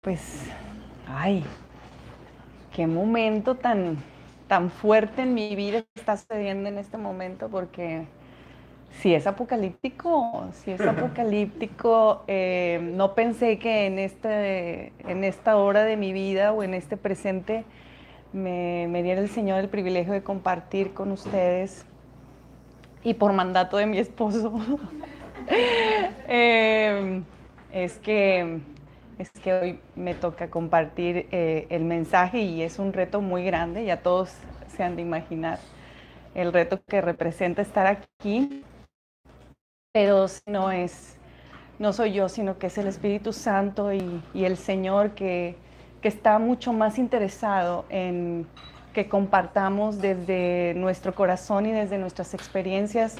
Pues, ay, qué momento tan, tan fuerte en mi vida está sucediendo en este momento, porque si es apocalíptico, si es apocalíptico, eh, no pensé que en, este, en esta hora de mi vida o en este presente me, me diera el Señor el privilegio de compartir con ustedes y por mandato de mi esposo. Eh, es que es que hoy me toca compartir eh, el mensaje y es un reto muy grande, ya todos se han de imaginar el reto que representa estar aquí, pero no es, no soy yo, sino que es el Espíritu Santo y, el Señor que, que, está mucho más interesado en que compartamos desde nuestro corazón y desde nuestras experiencias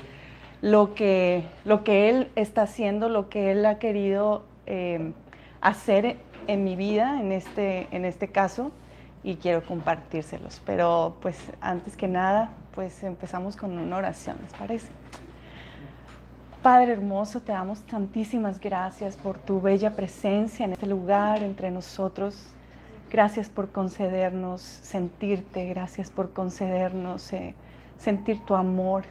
lo que, lo que Él está haciendo, lo que Él ha querido. Eh, hacer en mi vida, en este, en este caso, y quiero compartírselos. Pero pues antes que nada, pues empezamos con una oración, ¿les parece? Padre hermoso, te damos tantísimas gracias por tu bella presencia en este lugar entre nosotros. Gracias por concedernos sentirte, gracias por concedernos eh, sentir tu amor,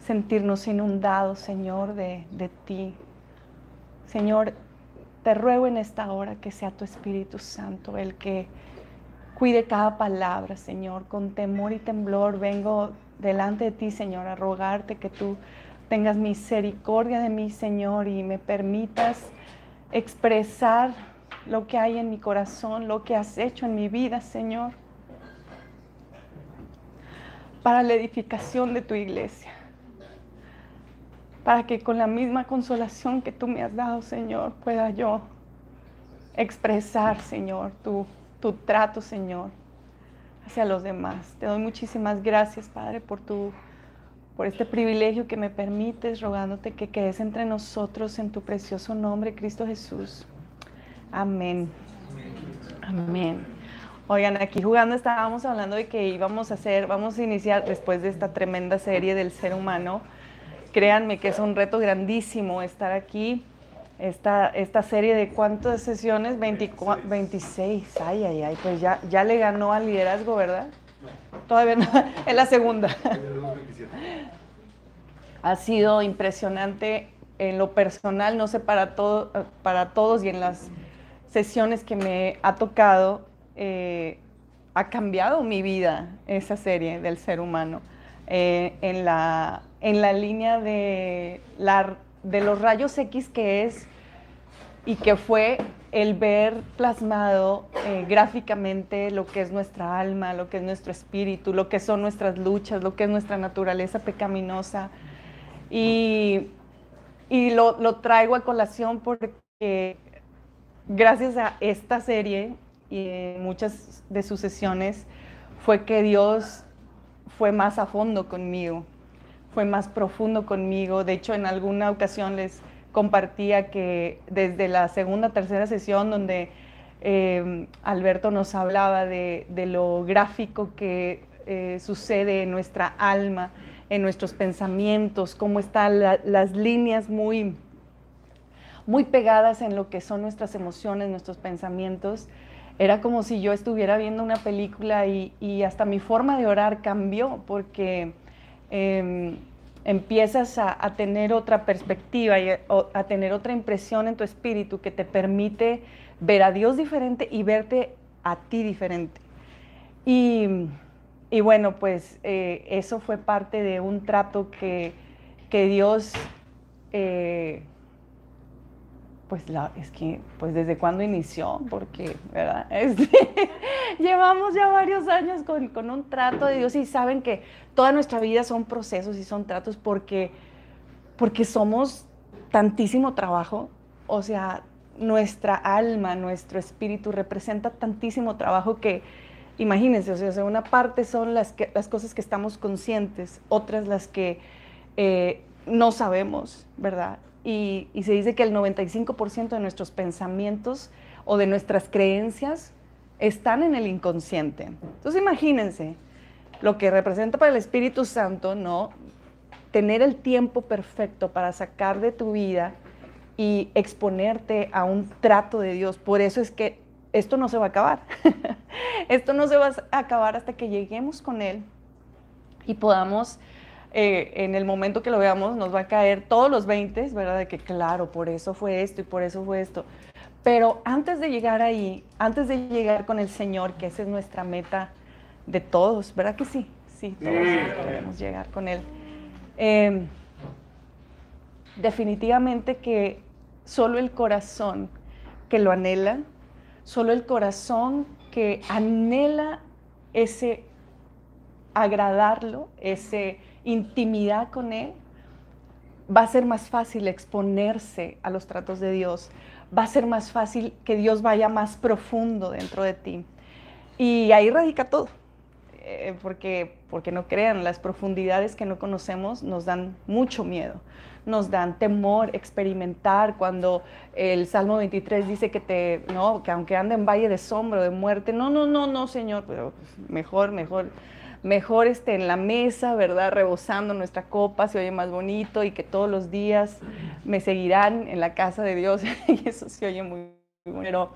sentirnos inundados, Señor, de, de ti. Señor, te ruego en esta hora que sea tu Espíritu Santo el que cuide cada palabra, Señor. Con temor y temblor vengo delante de ti, Señor, a rogarte que tú tengas misericordia de mí, Señor, y me permitas expresar lo que hay en mi corazón, lo que has hecho en mi vida, Señor, para la edificación de tu iglesia para que con la misma consolación que tú me has dado, Señor, pueda yo expresar, Señor, tu, tu trato, Señor, hacia los demás. Te doy muchísimas gracias, Padre, por tu por este privilegio que me permites, rogándote que quedes entre nosotros en tu precioso nombre, Cristo Jesús. Amén. Amén. Oigan, aquí jugando estábamos hablando de que íbamos a hacer, vamos a iniciar después de esta tremenda serie del ser humano, créanme que es un reto grandísimo estar aquí. Esta, esta serie de cuántas sesiones, 26, ay, ay, ay, pues ya, ya le ganó al liderazgo, ¿verdad? Todavía no, es la segunda. ha sido impresionante en lo personal, no sé para, todo, para todos y en las sesiones que me ha tocado, eh, ha cambiado mi vida esa serie del ser humano. Eh, en, la, en la línea de, la, de los rayos X que es y que fue el ver plasmado eh, gráficamente lo que es nuestra alma, lo que es nuestro espíritu, lo que son nuestras luchas, lo que es nuestra naturaleza pecaminosa. Y, y lo, lo traigo a colación porque gracias a esta serie y en muchas de sus sesiones fue que Dios fue más a fondo conmigo, fue más profundo conmigo. De hecho, en alguna ocasión les compartía que desde la segunda, tercera sesión donde eh, Alberto nos hablaba de, lo gráfico que eh, sucede en nuestra alma, en nuestros pensamientos, cómo están las líneas muy, muy pegadas en lo que son nuestras emociones, nuestros pensamientos era como si yo estuviera viendo una película y, hasta mi forma de orar cambió porque em, empiezas a, tener otra perspectiva y a, tener otra impresión en tu espíritu que te permite ver a Dios diferente y verte a ti diferente. Y, bueno, pues eh, eso fue parte de un trato que, Dios... Eh, pues es que, pues desde cuándo inició, porque, ¿verdad? Este, llevamos ya varios años con, con, un trato de Dios y saben que toda nuestra vida son procesos y son tratos porque, porque somos tantísimo trabajo, o sea, nuestra alma, nuestro espíritu representa tantísimo trabajo que, imagínense, o sea, una parte son las, que, las cosas que estamos conscientes, otras las que eh, no sabemos, ¿verdad? Y, se dice que el 95% de nuestros pensamientos o de nuestras creencias están en el inconsciente. Entonces imagínense lo que representa para el Espíritu Santo, ¿no? Tener el tiempo perfecto para sacar de tu vida y exponerte a un trato de Dios. Por eso es que esto no se va a acabar. esto no se va a acabar hasta que lleguemos con Él y podamos, eh, en el momento que lo veamos, nos va a caer todos los 20, ¿verdad? De que claro, por eso fue esto y por eso fue esto. Pero antes de llegar ahí, antes de llegar con el Señor, que esa es nuestra meta de todos, ¿verdad que sí? Sí, todos queremos llegar con Él. Em, definitivamente que solo el corazón que lo anhela, solo el corazón que anhela ese agradarlo, ese intimidad con Él, va a ser más fácil exponerse a los tratos de Dios, va a ser más fácil que Dios vaya más profundo dentro de ti. Y ahí radica todo, eh, porque, porque no crean, las profundidades que no conocemos nos dan mucho miedo, nos dan temor experimentar cuando el Salmo 23 dice que te, no, que aunque ande en valle de sombra, de muerte, no, no, no, no, Señor, pero mejor, mejor, mejor esté en la mesa, ¿verdad? Rebosando nuestra copa, se oye más bonito y que todos los días me seguirán en la casa de Dios y eso se oye muy, muy bueno.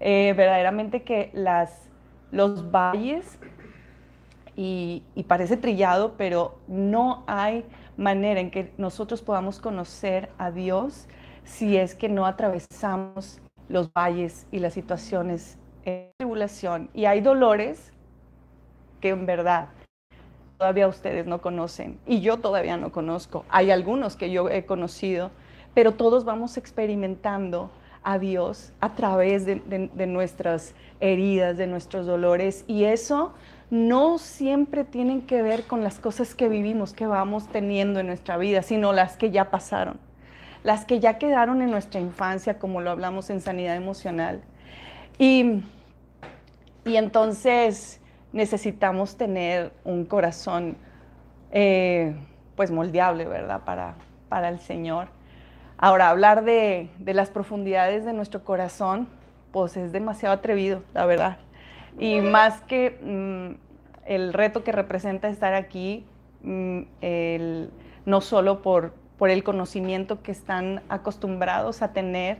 Eh, verdaderamente que las, los valles, y, y parece trillado, pero no hay manera en que nosotros podamos conocer a Dios si es que no atravesamos los valles y las situaciones de tribulación. Y hay dolores que en verdad todavía ustedes no conocen y yo todavía no conozco. Hay algunos que yo he conocido, pero todos vamos experimentando a Dios a través de, nuestras heridas, de nuestros dolores y eso no siempre tienen que ver con las cosas que vivimos, que vamos teniendo en nuestra vida, sino las que ya pasaron, las que ya quedaron en nuestra infancia, como lo hablamos en sanidad emocional. Y, y entonces necesitamos tener un corazón eh, pues moldeable, ¿verdad? Para, para el Señor. Ahora, hablar de, de las profundidades de nuestro corazón, pues es demasiado atrevido, la verdad. Y más que mm, el reto que representa estar aquí, mm, no solo por, por, el conocimiento que están acostumbrados a tener,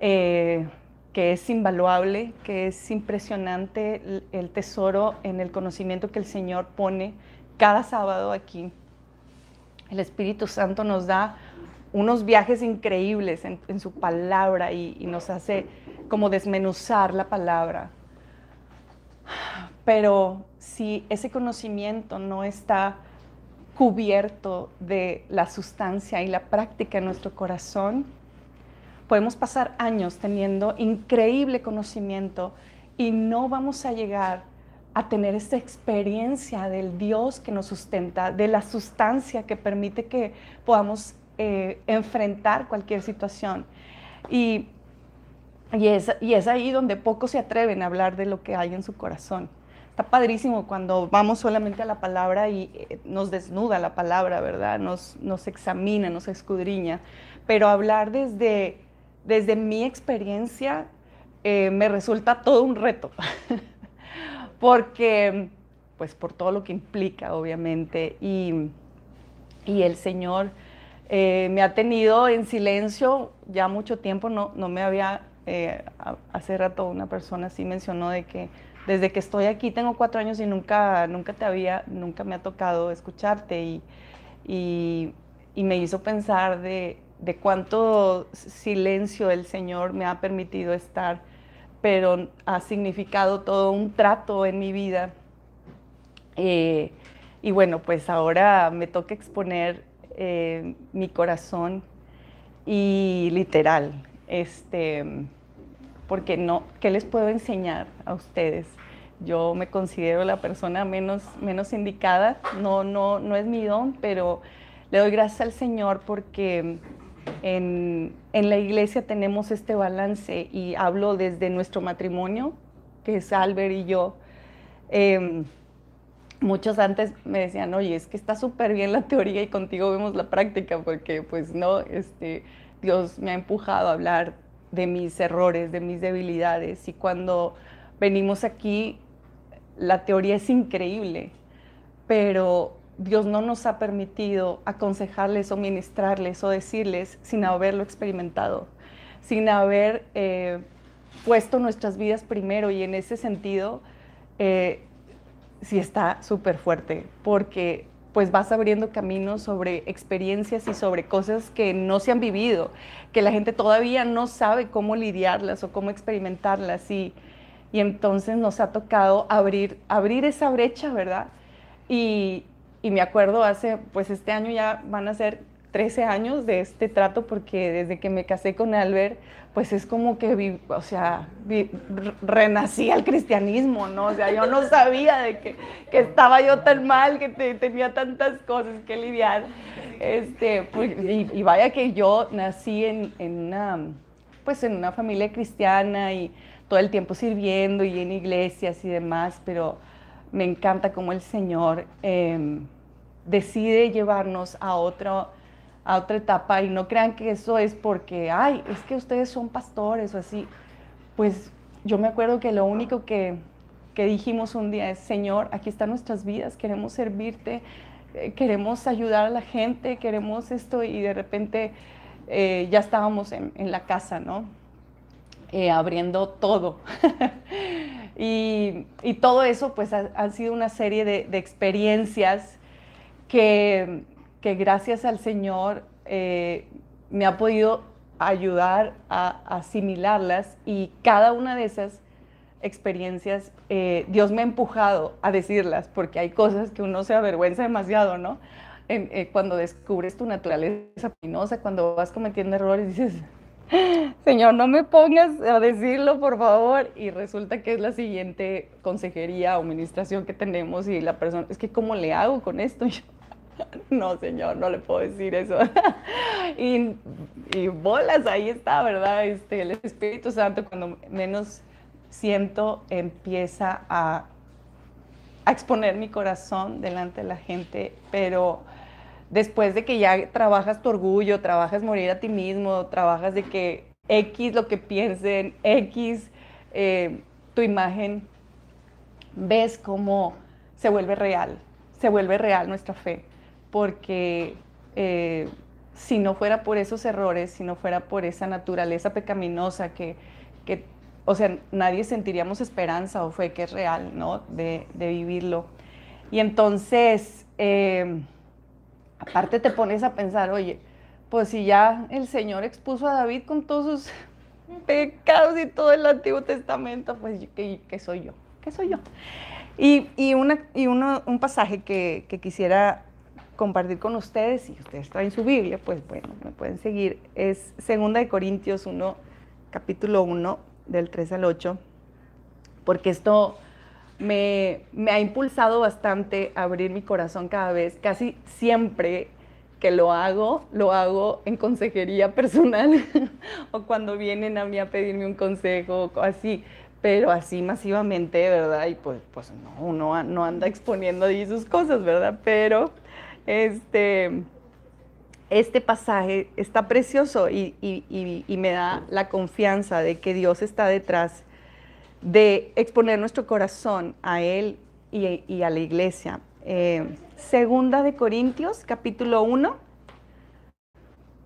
eh, que es invaluable, que es impresionante el, tesoro en el conocimiento que el Señor pone cada sábado aquí. El Espíritu Santo nos da unos viajes increíbles en, su palabra y nos hace como desmenuzar la palabra. Pero si ese conocimiento no está cubierto de la sustancia y la práctica en nuestro corazón, podemos pasar años teniendo increíble conocimiento y no vamos a llegar a tener esa experiencia del Dios que nos sustenta, de la sustancia que permite que podamos eh, enfrentar cualquier situación. Y y es, y es ahí donde pocos se atreven a hablar de lo que hay en su corazón. Está padrísimo cuando vamos solamente a la palabra y eh, nos desnuda la palabra, ¿verdad? Nos, nos examina, nos escudriña. Pero hablar desde, desde mi experiencia eh, me resulta todo un reto. Porque, pues por todo lo que implica, obviamente. Y, y el Señor eh, me ha tenido en silencio ya mucho tiempo, no, no me había eh, hace rato una persona sí mencionó de que desde que estoy aquí tengo cuatro años y nunca, nunca te había, nunca me ha tocado escucharte y, y, me hizo pensar de, de, cuánto silencio el Señor me ha permitido estar, pero ha significado todo un trato en mi vida. Eh, y bueno, pues ahora me toca exponer eh, mi corazón y literal, este, porque no, ¿qué les puedo enseñar a ustedes? Yo me considero la persona menos, menos indicada, no, no, no es mi don, pero le doy gracias al Señor porque en, en la iglesia tenemos este balance y hablo desde nuestro matrimonio, que es Albert y yo. Eh, muchos antes me decían, oye, es que está súper bien la teoría y contigo vemos la práctica, porque pues no, este, Dios me ha empujado a hablar de mis errores, de mis debilidades. Y cuando venimos aquí, la teoría es increíble, pero Dios no nos ha permitido aconsejarles o ministrarles o decirles sin haberlo experimentado, sin haber eh, puesto nuestras vidas primero y en ese sentido eh, sí está súper fuerte porque pues vas abriendo caminos sobre experiencias y sobre cosas que no se han vivido, que la gente todavía no sabe cómo lidiarlas o cómo experimentarlas y, y entonces nos ha tocado abrir, abrir esa brecha, ¿verdad? Y, y me acuerdo hace, pues este año ya van a ser 13 años de este trato porque desde que me casé con Albert, pues es como que, o sea, renací al cristianismo, ¿no? O sea, yo no sabía de que, que estaba yo tan mal, que tenía tantas cosas que lidiar. Este, pues, y, vaya que yo nací en, en, una, pues en una familia cristiana y todo el tiempo sirviendo y en iglesias y demás, pero me encanta cómo el Señor em, decide llevarnos a, otro, a otra etapa y no crean que eso es porque, ay, es que ustedes son pastores o así. Pues yo me acuerdo que lo único que, que dijimos un día es, Señor, aquí están nuestras vidas, queremos servirte, eh, queremos ayudar a la gente, queremos esto y de repente eh, ya estábamos en, en, la casa, ¿no? Eh, abriendo todo. Y, todo eso pues ha, sido una serie de, experiencias que, gracias al Señor eh, me ha podido ayudar a, asimilarlas y cada una de esas experiencias eh, Dios me ha empujado a decirlas porque hay cosas que uno se avergüenza demasiado, ¿no? Eh, cuando descubres tu naturaleza penosa, cuando vas cometiendo errores, dices, Señor, no me pongas a decirlo, por favor. Y resulta que es la siguiente consejería o administración que tenemos y la persona, es que ¿cómo le hago con esto? no, Señor, no le puedo decir eso. y, bolas, ahí está, ¿verdad? Este, el Espíritu Santo, cuando menos siento, empieza a, exponer mi corazón delante de la gente, pero después de que ya trabajas tu orgullo, trabajas morir a ti mismo, trabajas de que X lo que piensen, X eh, tu imagen, ves cómo se vuelve real, se vuelve real nuestra fe, porque eh, si no fuera por esos errores, si no fuera por esa naturaleza pecaminosa que, o sea, nadie sentiríamos esperanza o fe que es real, ¿no? De, vivirlo. Y entonces, eh, aparte te pones a pensar, oye, pues si ya el Señor expuso a David con todos sus pecados y todo el Antiguo Testamento, pues ¿qué, soy yo? ¿Qué soy yo? Y, y, una, y uno, un pasaje que, que, quisiera compartir con ustedes, si ustedes traen su Biblia, pues bueno, me pueden seguir, es 2 de Corintios 1, capítulo 1, del 3 al 8, porque esto me, ha impulsado bastante a abrir mi corazón cada vez, casi siempre que lo hago, lo hago en consejería personal o cuando vienen a mí a pedirme un consejo así, pero así masivamente, ¿verdad? Y pues, pues no, uno no anda exponiendo ahí sus cosas, ¿verdad? Pero este, este pasaje está precioso y, y me da la confianza de que Dios está detrás de exponer nuestro corazón a Él y, a la iglesia. Eh, segunda de Corintios, capítulo 1,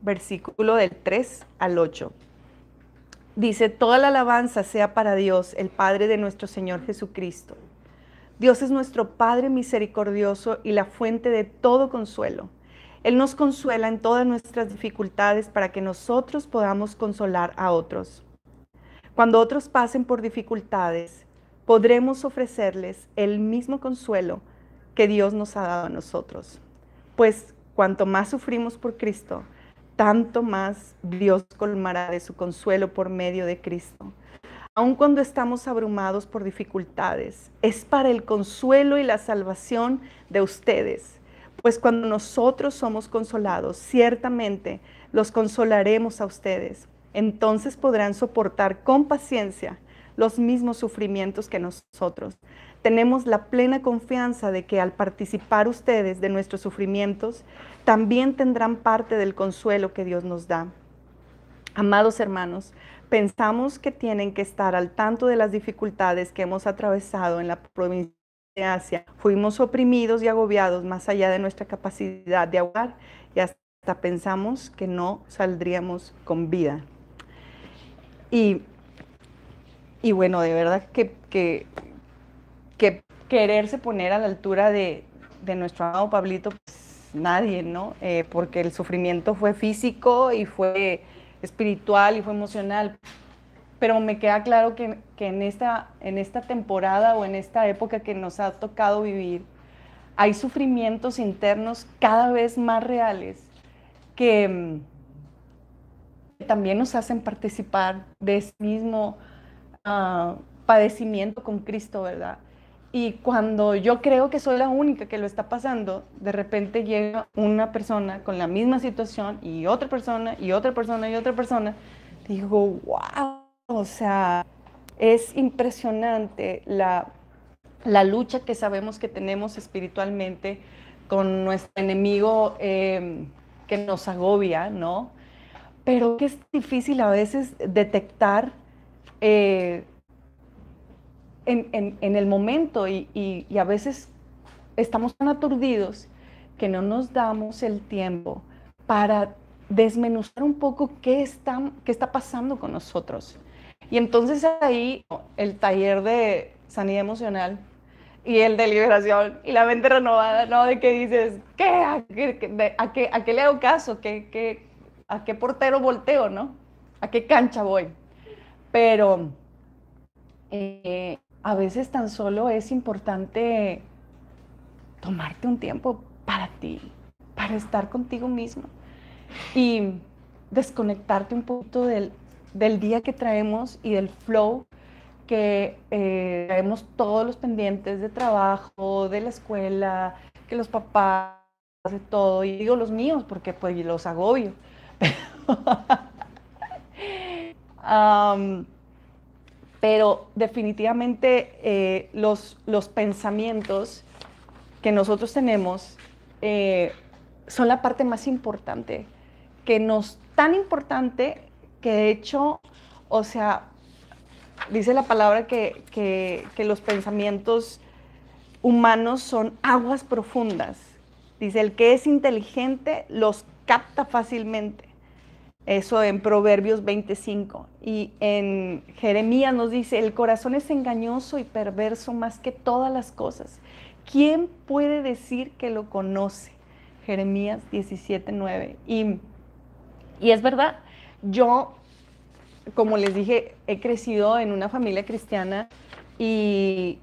versículo del 3 al 8. Dice, toda la alabanza sea para Dios, el Padre de nuestro Señor Jesucristo. Dios es nuestro Padre misericordioso y la fuente de todo consuelo. Él nos consuela en todas nuestras dificultades para que nosotros podamos consolar a otros. Cuando otros pasen por dificultades, podremos ofrecerles el mismo consuelo que Dios nos ha dado a nosotros. Pues cuanto más sufrimos por Cristo, tanto más Dios colmará de su consuelo por medio de Cristo. Aun cuando estamos abrumados por dificultades, es para el consuelo y la salvación de ustedes. Pues cuando nosotros somos consolados, ciertamente los consolaremos a ustedes entonces podrán soportar con paciencia los mismos sufrimientos que nosotros. Tenemos la plena confianza de que al participar ustedes de nuestros sufrimientos, también tendrán parte del consuelo que Dios nos da. Amados hermanos, pensamos que tienen que estar al tanto de las dificultades que hemos atravesado en la provincia Asia. Fuimos oprimidos y agobiados más allá de nuestra capacidad de ahogar y hasta pensamos que no saldríamos con vida. Y, y bueno, de verdad que, que, que, quererse poner a la altura de, de nuestro amado Pablito, pues nadie, ¿no? Eh, porque el sufrimiento fue físico y fue espiritual y fue emocional. Pero me queda claro que, que en, esta, en esta temporada o en esta época que nos ha tocado vivir, hay sufrimientos internos cada vez más reales que, también nos hacen participar de ese mismo ah, padecimiento con Cristo, ¿verdad? Y cuando yo creo que soy la única que lo está pasando, de repente llega una persona con la misma situación y otra persona y otra persona y otra persona. Digo, wow, o sea, es impresionante la, la lucha que sabemos que tenemos espiritualmente con nuestro enemigo em, que nos agobia, ¿no? Pero que es difícil a veces detectar eh, en, el momento y, a veces estamos tan aturdidos que no nos damos el tiempo para desmenuzar un poco qué está, qué está pasando con nosotros. Y entonces ahí el taller de sanidad emocional y el de liberación y la mente renovada, ¿no? De que dices, ¿qué? ¿A qué, a qué, le hago caso? ¿Qué, qué, ¿A qué portero volteo, no? ¿A qué cancha voy? Pero eh, a veces tan solo es importante tomarte un tiempo para ti, para estar contigo mismo y desconectarte un poquito del, día que traemos y del flow que eh, traemos todos los pendientes de trabajo, de la escuela, que los papás, de todo, y digo los míos porque pues los agobio. pero definitivamente eh, los, los, pensamientos que nosotros tenemos eh, son la parte más importante, que nos tan importante que de hecho, o sea, dice la palabra que, que, que los pensamientos humanos son aguas profundas. Dice, el que es inteligente los capta fácilmente. Eso en Proverbios 25. Y en Jeremías nos dice, el corazón es engañoso y perverso más que todas las cosas. ¿Quién puede decir que lo conoce? Jeremías 17, 9. Y, y es verdad, yo, como les dije, he crecido en una familia cristiana y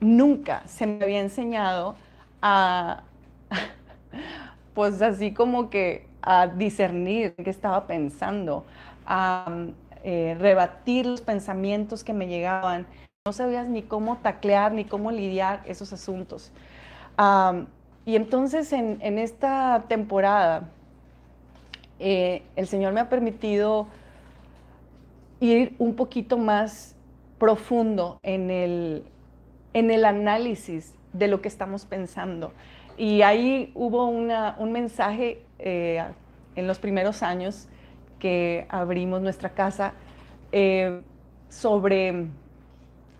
nunca se me había enseñado a, pues así como que a discernir qué estaba pensando, a eh, rebatir los pensamientos que me llegaban. No sabías ni cómo taclear ni cómo lidiar esos asuntos. y entonces en, esta temporada, eh, el Señor me ha permitido ir un poquito más profundo en el, en el análisis de lo que estamos pensando. Y ahí hubo un mensaje eh, en los primeros años que abrimos nuestra casa eh, sobre,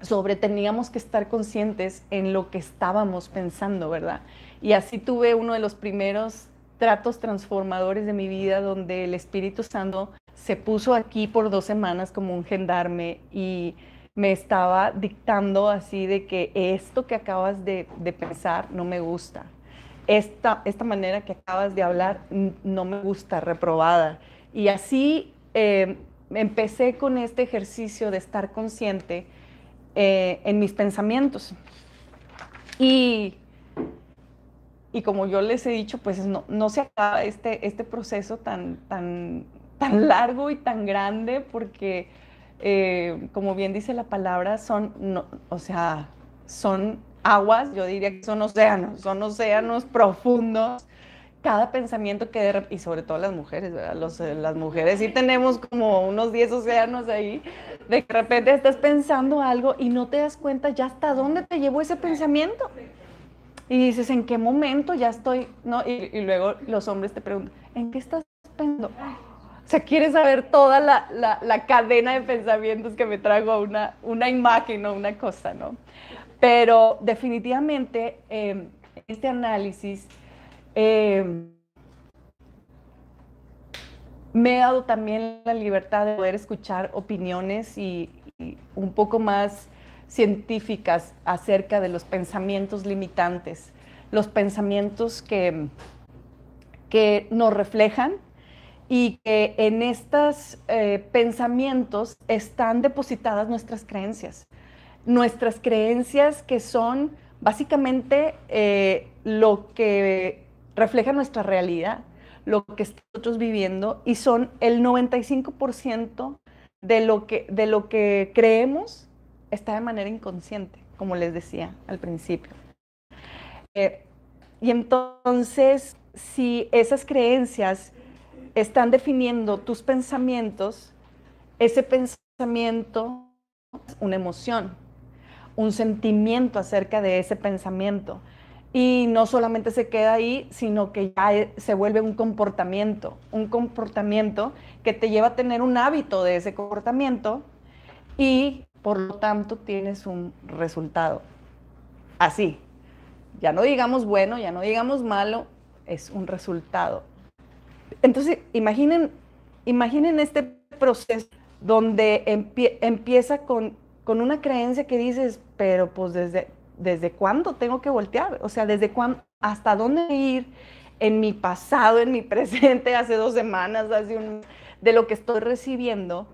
sobre teníamos que estar conscientes en lo que estábamos pensando, ¿verdad? Y así tuve uno de los primeros tratos transformadores de mi vida donde el Espíritu Santo se puso aquí por dos semanas como un gendarme y me estaba dictando así de que esto que acabas de, de pensar no me gusta, esta, esta manera que acabas de hablar no me gusta, reprobada. Y así eh, empecé con este ejercicio de estar consciente eh, en mis pensamientos. Y, y como yo les he dicho, pues no, no se acaba este, este proceso tan, tan, tan largo y tan grande porque, eh, como bien dice la palabra, son, no, o sea, son aguas, yo diría que son océanos, son océanos profundos. Cada pensamiento que de y sobre todo las mujeres, eh, las mujeres sí tenemos como unos 10 océanos ahí, de que de repente estás pensando algo y no te das cuenta ya hasta dónde te llevó ese pensamiento. Y dices, ¿en qué momento ya estoy? ¿No? Y, luego los hombres te preguntan, ¿en qué estás pensando? O sea, quieres saber toda la, la, la cadena de pensamientos que me trago a una, una imagen o una cosa, ¿no? Pero definitivamente eh, este análisis eh, me he dado también la libertad de poder escuchar opiniones y, un poco más científicas acerca de los pensamientos limitantes, los pensamientos que, que nos reflejan y que en estos eh, pensamientos están depositadas nuestras creencias. Nuestras creencias que son básicamente eh, lo que refleja nuestra realidad lo que nosotros viviendo y son el 95% de lo, que, de lo que creemos está de manera inconsciente, como les decía al principio. Eh, y entonces, si esas creencias están definiendo tus pensamientos, ese pensamiento es una emoción, un sentimiento acerca de ese pensamiento y no solamente se queda ahí, sino que ya e, se vuelve un comportamiento, un comportamiento que te lleva a tener un hábito de ese comportamiento y por lo tanto tienes un resultado. Así, ya no digamos bueno, ya no digamos malo, es un resultado. Entonces, imaginen, imaginen este proceso donde empieza con, con una creencia que dices, pero pues desde, ¿desde cuándo tengo que voltear? O sea, ¿desde cuándo, hasta dónde ir en mi pasado, en mi presente, hace dos semanas, hace un, de lo que estoy recibiendo,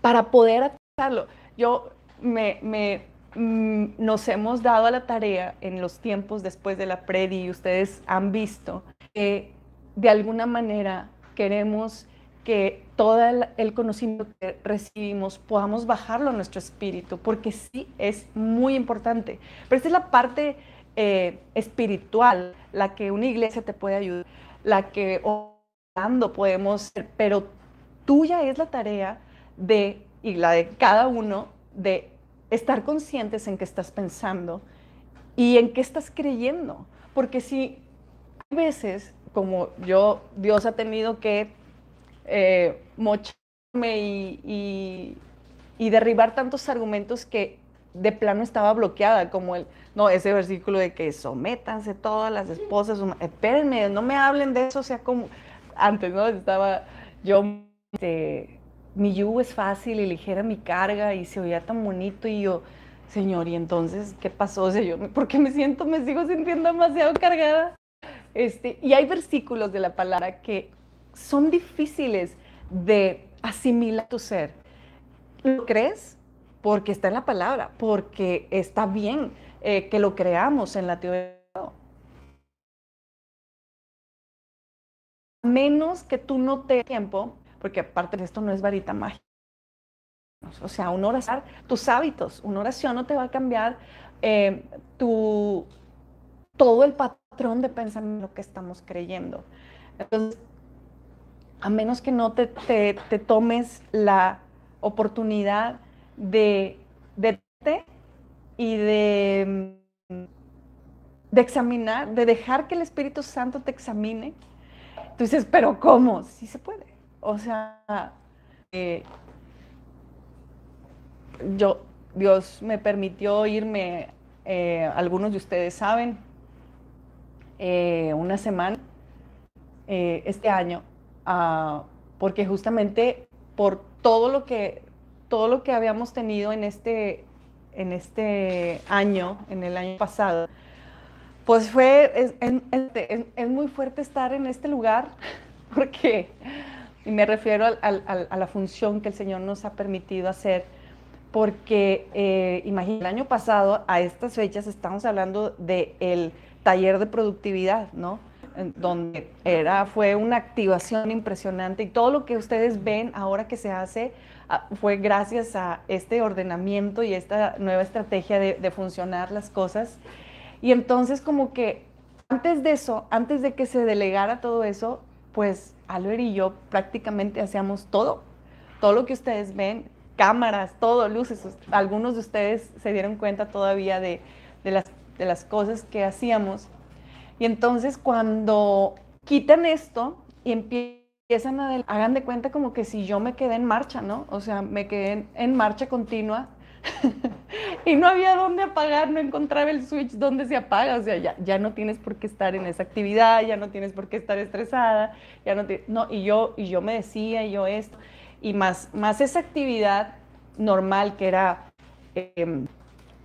para poder hacerlo? Yo me, me mm, nos hemos dado a la tarea en los tiempos después de la predi y ustedes han visto que de alguna manera queremos que todo el, conocimiento que recibimos podamos bajarlo a nuestro espíritu, porque sí es muy importante. Pero esta es la parte eh, espiritual, la que una iglesia te puede ayudar, la que orando podemos pero tuya es la tarea de, y la de cada uno, de estar conscientes en qué estás pensando y en qué estás creyendo. Porque si hay veces, como yo, Dios ha tenido que eh, mocharme y, derribar tantos argumentos que de plano estaba bloqueada, como el, no, ese versículo de que sométanse todas las esposas, espérenme, no me hablen de eso, o sea, como antes, ¿no? Estaba yo, este, mi yugo es fácil y ligera mi carga y se oía tan bonito y yo, Señor, ¿y entonces qué pasó? O sea, yo, ¿por me siento, me sigo sintiendo demasiado cargada? Este, y hay versículos de la palabra que son difíciles de asimilar tu ser. ¿Lo crees? Porque está en la palabra, porque está bien eh, que lo creamos en la teoría. A menos que tú no te tiempo, porque aparte de esto no es varita mágica. O sea, una oración, tus hábitos, una oración no te va a cambiar eh, tu, todo el patrón de pensamiento que estamos creyendo. Entonces, a menos que no te, tomes la oportunidad de, de y de, de examinar, de dejar que el Espíritu Santo te examine. Tú dices, pero ¿cómo? Sí se puede. O sea, eh, yo, Dios me permitió irme, eh, algunos de ustedes saben, eh, una semana este año Porque justamente por todo lo que todo lo que habíamos tenido en este en este año, en el año pasado, pues fue es, muy fuerte estar en este lugar porque y me refiero a la función que el Señor nos ha permitido hacer, porque eh, imagina, el año pasado a estas fechas estamos hablando del taller de productividad, ¿no? Donde era, fue una activación impresionante y todo lo que ustedes ven ahora que se hace ah, fue gracias a este ordenamiento y esta nueva estrategia de, funcionar las cosas. Y entonces como que antes de eso, antes de que se delegara todo eso, pues Albert y yo prácticamente hacíamos todo, todo lo que ustedes ven, cámaras, todo, luces. Algunos de ustedes se dieron cuenta todavía de, las, de las cosas que hacíamos. Y entonces cuando quitan esto y empiezan a, hagan de cuenta como que si yo me quedé en marcha, ¿no? O sea, me quedé en, marcha continua. Y no había dónde apagar, no encontraba el switch donde se apaga, o sea, ya, ya no tienes por qué estar en esa actividad, ya no tienes por qué estar estresada, ya no, no y yo y yo me decía, y yo esto, y más, más esa actividad normal que era em,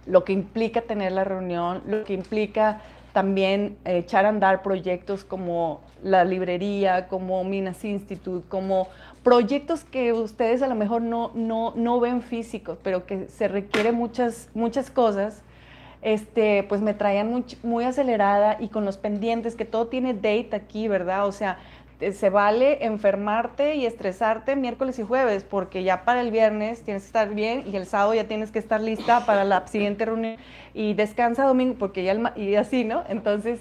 lo que implica tener la reunión, lo que implica también echar a andar proyectos como la librería, como Minas Institute, como proyectos que ustedes a lo mejor no, no, no ven físicos, pero que se requiere muchas, muchas cosas, este, pues me traían muy, muy acelerada y con los pendientes, que todo tiene date aquí, ¿verdad? O sea, se vale enfermarte y estresarte miércoles y jueves, porque ya para el viernes tienes que estar bien y el sábado ya tienes que estar lista para la siguiente reunión y descansa domingo, porque ya el, y así, ¿no? Entonces,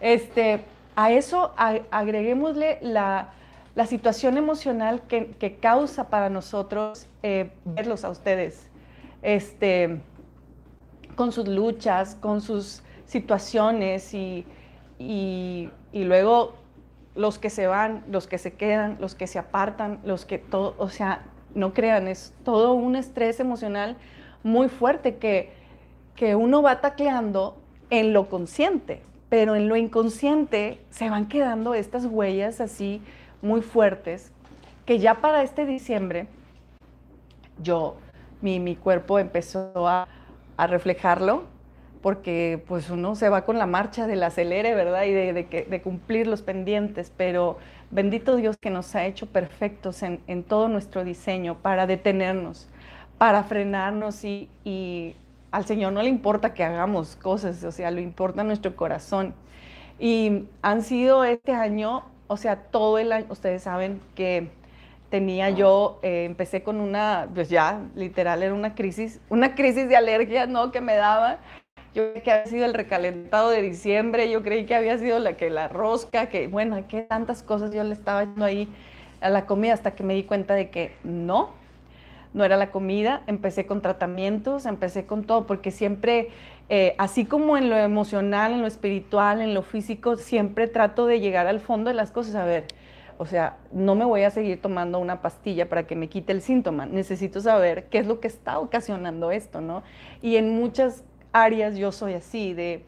este, a eso agreguémosle la, la, situación emocional que, que, causa para nosotros eh, verlos a ustedes, este, con sus luchas, con sus situaciones y, y, y luego los que se van, los que se quedan, los que se apartan, los que todo, o sea, no crean, es todo un estrés emocional muy fuerte que, que uno va tacleando en lo consciente, pero en lo inconsciente se van quedando estas huellas así muy fuertes que ya para este diciembre yo, mi, mi cuerpo empezó a, a reflejarlo porque pues uno se va con la marcha del acelere, ¿verdad? Y de, de, cumplir los pendientes, pero bendito Dios que nos ha hecho perfectos en, todo nuestro diseño para detenernos, para frenarnos y, y, al Señor no le importa que hagamos cosas, o sea, le importa nuestro corazón. Y han sido este año, o sea, todo el año, ustedes saben que tenía yo, eh, empecé con una, pues ya, literal, era una crisis, una crisis de alergia, ¿no? Que me daba yo creí que había sido el recalentado de diciembre, yo creí que había sido la que la rosca, que bueno, que tantas cosas yo le estaba yendo ahí a la comida hasta que me di cuenta de que no, no era la comida. Empecé con tratamientos, empecé con todo, porque siempre, eh, así como en lo emocional, en lo espiritual, en lo físico, siempre trato de llegar al fondo de las cosas. A ver, o sea, no me voy a seguir tomando una pastilla para que me quite el síntoma. Necesito saber qué es lo que está ocasionando esto, ¿no? Y en muchas áreas yo soy así, de,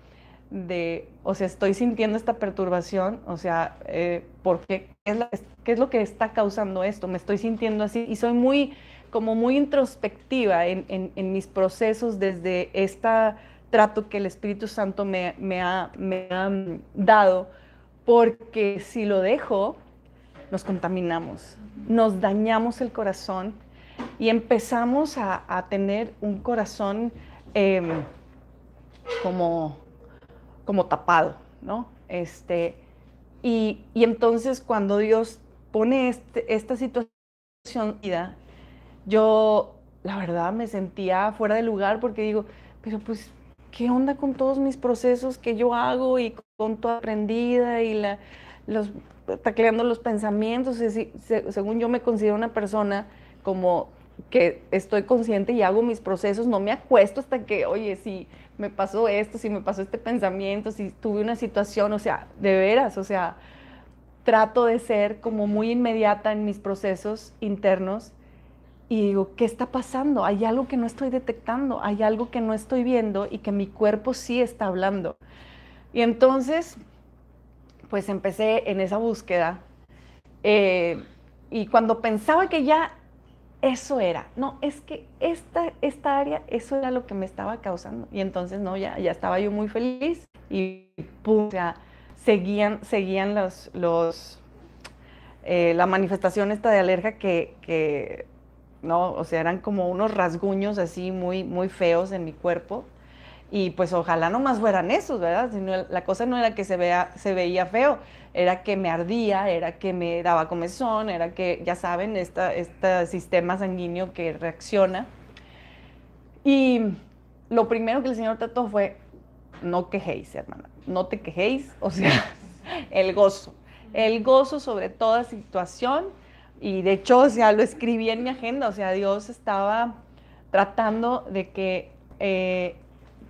de o sea, estoy sintiendo esta perturbación, o sea, eh, ¿por qué? ¿Qué es, lo que está causando esto? Me estoy sintiendo así y soy muy, como muy introspectiva en, en, mis procesos desde este trato que el Espíritu Santo me, me, ha, me ha dado, porque si lo dejo, nos contaminamos, nos dañamos el corazón y empezamos a, a tener un corazón eh, como, como tapado, ¿no? Este, y, y entonces cuando Dios pone este, esta situación, yo la verdad me sentía fuera de lugar porque digo, pero pues, ¿qué onda con todos mis procesos que yo hago y con toda aprendida y la, los, tacleando los pensamientos? según yo me considero una persona como que estoy consciente y hago mis procesos, no me acuesto hasta que, oye, si me pasó esto, si me pasó este pensamiento, si tuve una situación, o sea, de veras, o sea, trato de ser como muy inmediata en mis procesos internos y digo, ¿qué está pasando? Hay algo que no estoy detectando, hay algo que no estoy viendo y que mi cuerpo sí está hablando. Y entonces, pues empecé en esa búsqueda. Eh, y cuando pensaba que ya eso era, no, es que esta, esta área, eso era lo que me estaba causando. Y entonces, no, ya, ya estaba yo muy feliz y pum, o sea, seguían, seguían los, los eh, la manifestación esta de alergia que, que, no, o sea, eran como unos rasguños así muy, muy feos en mi cuerpo. Y pues ojalá no más fueran esos, ¿verdad? Sino la cosa no era que se, vea, se veía feo, era que me ardía, era que me daba comezón, era que, ya saben, esta, este sistema sanguíneo que reacciona. Y lo primero que el Señor trató fue, no quejéis, hermana, no te quejéis, o sea, el gozo, el gozo sobre toda situación. Y de hecho, o lo escribí en mi agenda, o sea, Dios estaba tratando de que... Eh,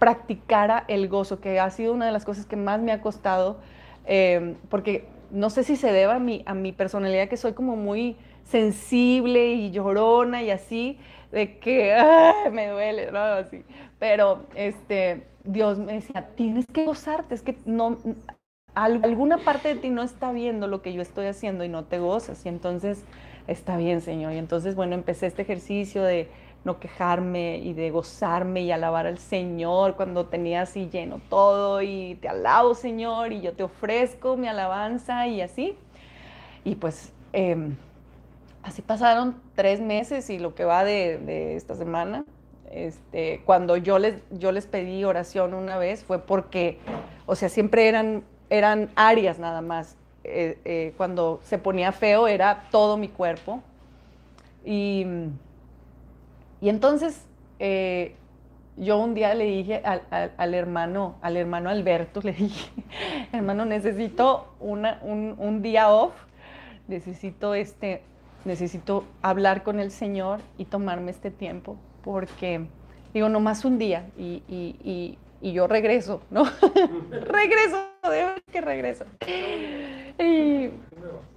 practicara el gozo, que ha sido una de las cosas que más me ha costado, em, porque no sé si se deba a mi, a mi personalidad, que soy como muy sensible y llorona y así, de que me duele, ¿no? Así. Pero este, Dios me decía, tienes que gozarte, es que no, alguna parte de ti no está viendo lo que yo estoy haciendo y no te gozas. Y entonces, está bien, Señor. Y entonces, bueno, empecé este ejercicio de no quejarme y de gozarme y alabar al Señor cuando tenía así lleno todo y te alabo, Señor, y yo te ofrezco mi alabanza y así. Y pues em, así pasaron tres meses y lo que va de, esta semana. Este, cuando yo les, yo les pedí oración una vez fue porque, o sea, siempre eran eran áreas nada más. Eh, eh, cuando se ponía feo era todo mi cuerpo. Y, y entonces eh, yo un día le dije al, hermano, al hermano Alberto, le dije, hermano, necesito una, un, un, día off, necesito, este, necesito hablar con el Señor y tomarme este tiempo, porque digo, nomás un día y, y, y yo regreso, ¿no? regreso, de que regreso. Y,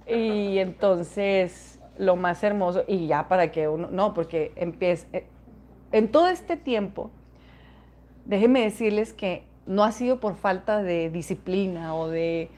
y, entonces, lo más hermoso, y ya para que uno, no, porque empieza, eh, en todo este tiempo, déjenme decirles que no ha sido por falta de disciplina o de,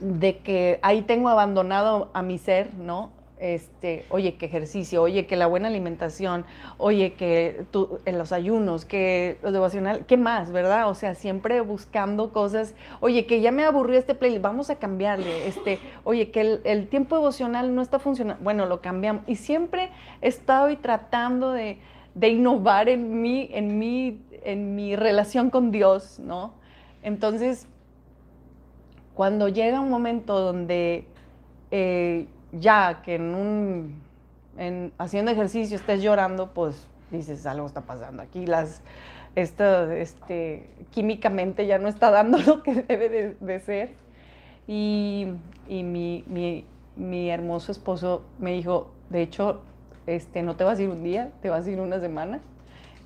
de que ahí tengo abandonado a mi ser, ¿no? Este, oye, que ejercicio, oye, que la buena alimentación, oye, que tú, en los ayunos, que lo devocional, ¿qué más, verdad? O sea, siempre buscando cosas, oye, que ya me aburrió este playlist, vamos a cambiarle, este, oye, que el, tiempo devocional no está funcionando, bueno, lo cambiamos. Y siempre he estado tratando de, innovar en mí, en en mi relación con Dios, ¿no? Entonces, cuando llega un momento donde eh, ya que en un, en, haciendo ejercicio estés llorando, pues dices, algo está pasando aquí, las, esto, este, químicamente ya no está dando lo que debe de, ser. Y, y mi, mi, mi, hermoso esposo me dijo, de hecho, este, no te vas a ir un día, te vas a ir una semana.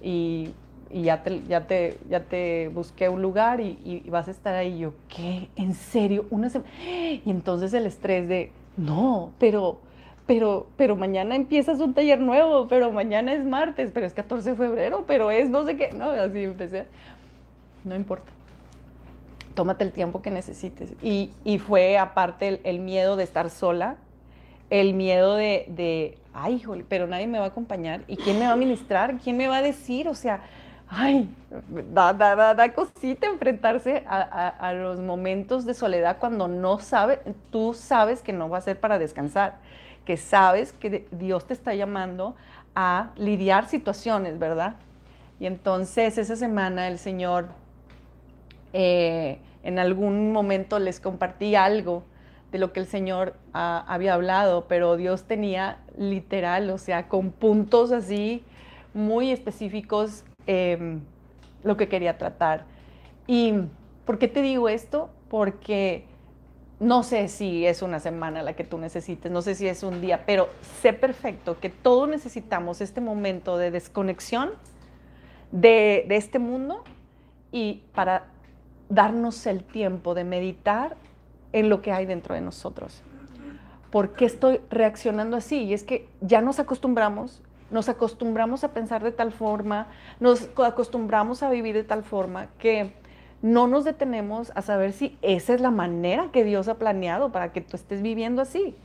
Y, y ya, te, ya, te, ya te busqué un lugar y, y, vas a estar ahí. Y yo, ¿qué? ¿En serio? Una semana. Y entonces el estrés de, no, pero, pero, pero mañana empiezas un taller nuevo, pero mañana es martes, pero es 14 de febrero, pero es no sé qué, no, así empecé. No importa. Tómate el tiempo que necesites. Y, fue aparte el, miedo de estar sola, el miedo de, de, ay, híjole, pero nadie me va a acompañar. ¿Y quién me va a ministrar? ¿Quién me va a decir? O sea, ay, da, da, da, cosita enfrentarse a, los momentos de soledad cuando no sabes, tú sabes que no va a ser para descansar, que sabes que Dios te está llamando a lidiar situaciones, ¿verdad? Y entonces esa semana el Señor eh, en algún momento les compartí algo de lo que el Señor ah, había hablado, pero Dios tenía literal, o sea, con puntos así muy específicos Em, lo que quería tratar. ¿Y por qué te digo esto? Porque no sé si es una semana la que tú necesites, no sé si es un día, pero sé perfecto que todos necesitamos este momento de desconexión de, de este mundo y para darnos el tiempo de meditar en lo que hay dentro de nosotros. ¿Por qué estoy reaccionando así? Y es que ya nos acostumbramos nos acostumbramos a pensar de tal forma, nos acostumbramos a vivir de tal forma que no nos detenemos a saber si esa es la manera que Dios ha planeado para que tú estés viviendo así.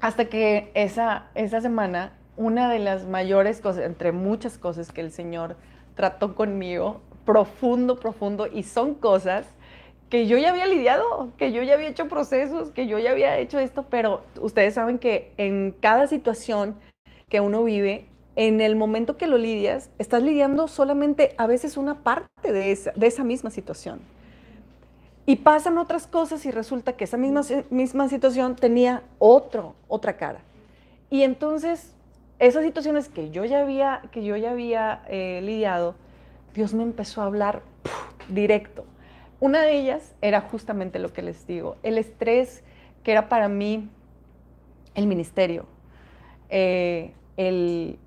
Hasta que esa, esa semana, una de las mayores cosas, entre muchas cosas que el Señor trató conmigo, profundo, profundo, y son cosas que yo ya había lidiado, que yo ya había hecho procesos, que yo ya había hecho esto, pero ustedes saben que en cada situación que uno vive, en el momento que lo lidias, estás lidiando solamente a veces una parte de esa, de esa misma situación. Y pasan otras cosas y resulta que esa misma, misma situación tenía otro, otra cara. Y entonces, esas situaciones que yo ya había, que yo ya había eh, lidiado, Dios me empezó a hablar directo. Una de ellas era justamente lo que les digo, el estrés que era para mí el ministerio, eh, el,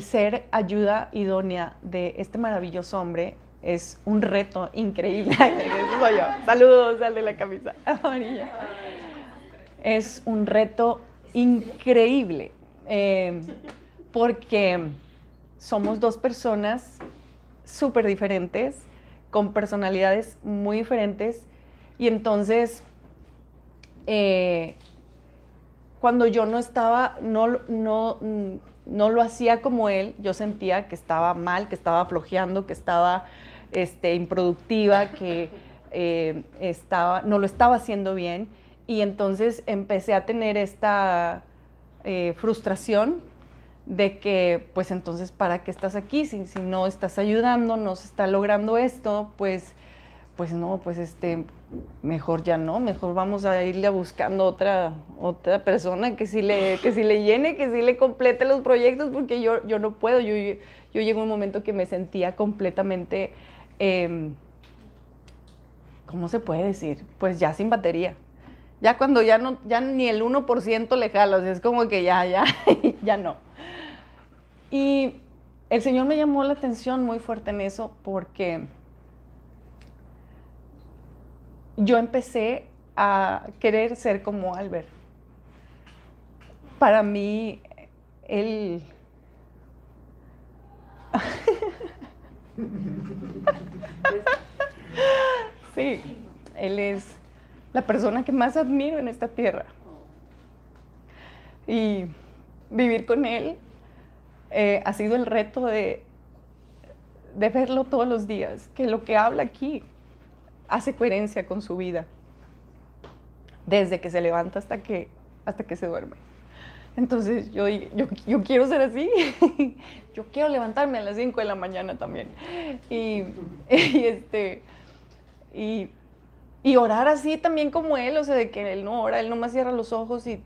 ser ayuda idónea de este maravilloso hombre es un reto increíble. Saludos al de la camisa amarilla. Es un reto increíble. eh, porque somos dos personas súper diferentes, con personalidades muy diferentes, y entonces, eh, cuando yo no estaba, no, no, no lo hacía como él, yo sentía que estaba mal, que estaba flojeando, que estaba este, improductiva, que eh, estaba, no lo estaba haciendo bien. Y entonces empecé a tener esta eh, frustración de que, pues entonces, ¿para qué estás aquí? Si, si no estás ayudando, no se está logrando esto, pues, pues no, pues este, mejor ya no, mejor vamos a irle buscando otra, otra persona que sí, le, que le llene, que sí le complete los proyectos, porque yo, yo no puedo, yo, yo llego a un momento que me sentía completamente, eh, ¿cómo se puede decir? Pues ya sin batería. Ya cuando ya, no, ya ni el 1% le jalo, es como que ya, ya, ya no. Y el Señor me llamó la atención muy fuerte en eso porque yo empecé a querer ser como Albert. Para mí, él... sí, él es la persona que más admiro en esta tierra. Y vivir con él eh, ha sido el reto de, de verlo todos los días, que lo que habla aquí hace coherencia con su vida, desde que se levanta hasta que, hasta que se duerme. Entonces yo, yo, quiero ser así, yo quiero levantarme a las 5 de la mañana también. Y, este, y, y, orar así también como él, o sea, de que él no ora, él nomás cierra los ojos y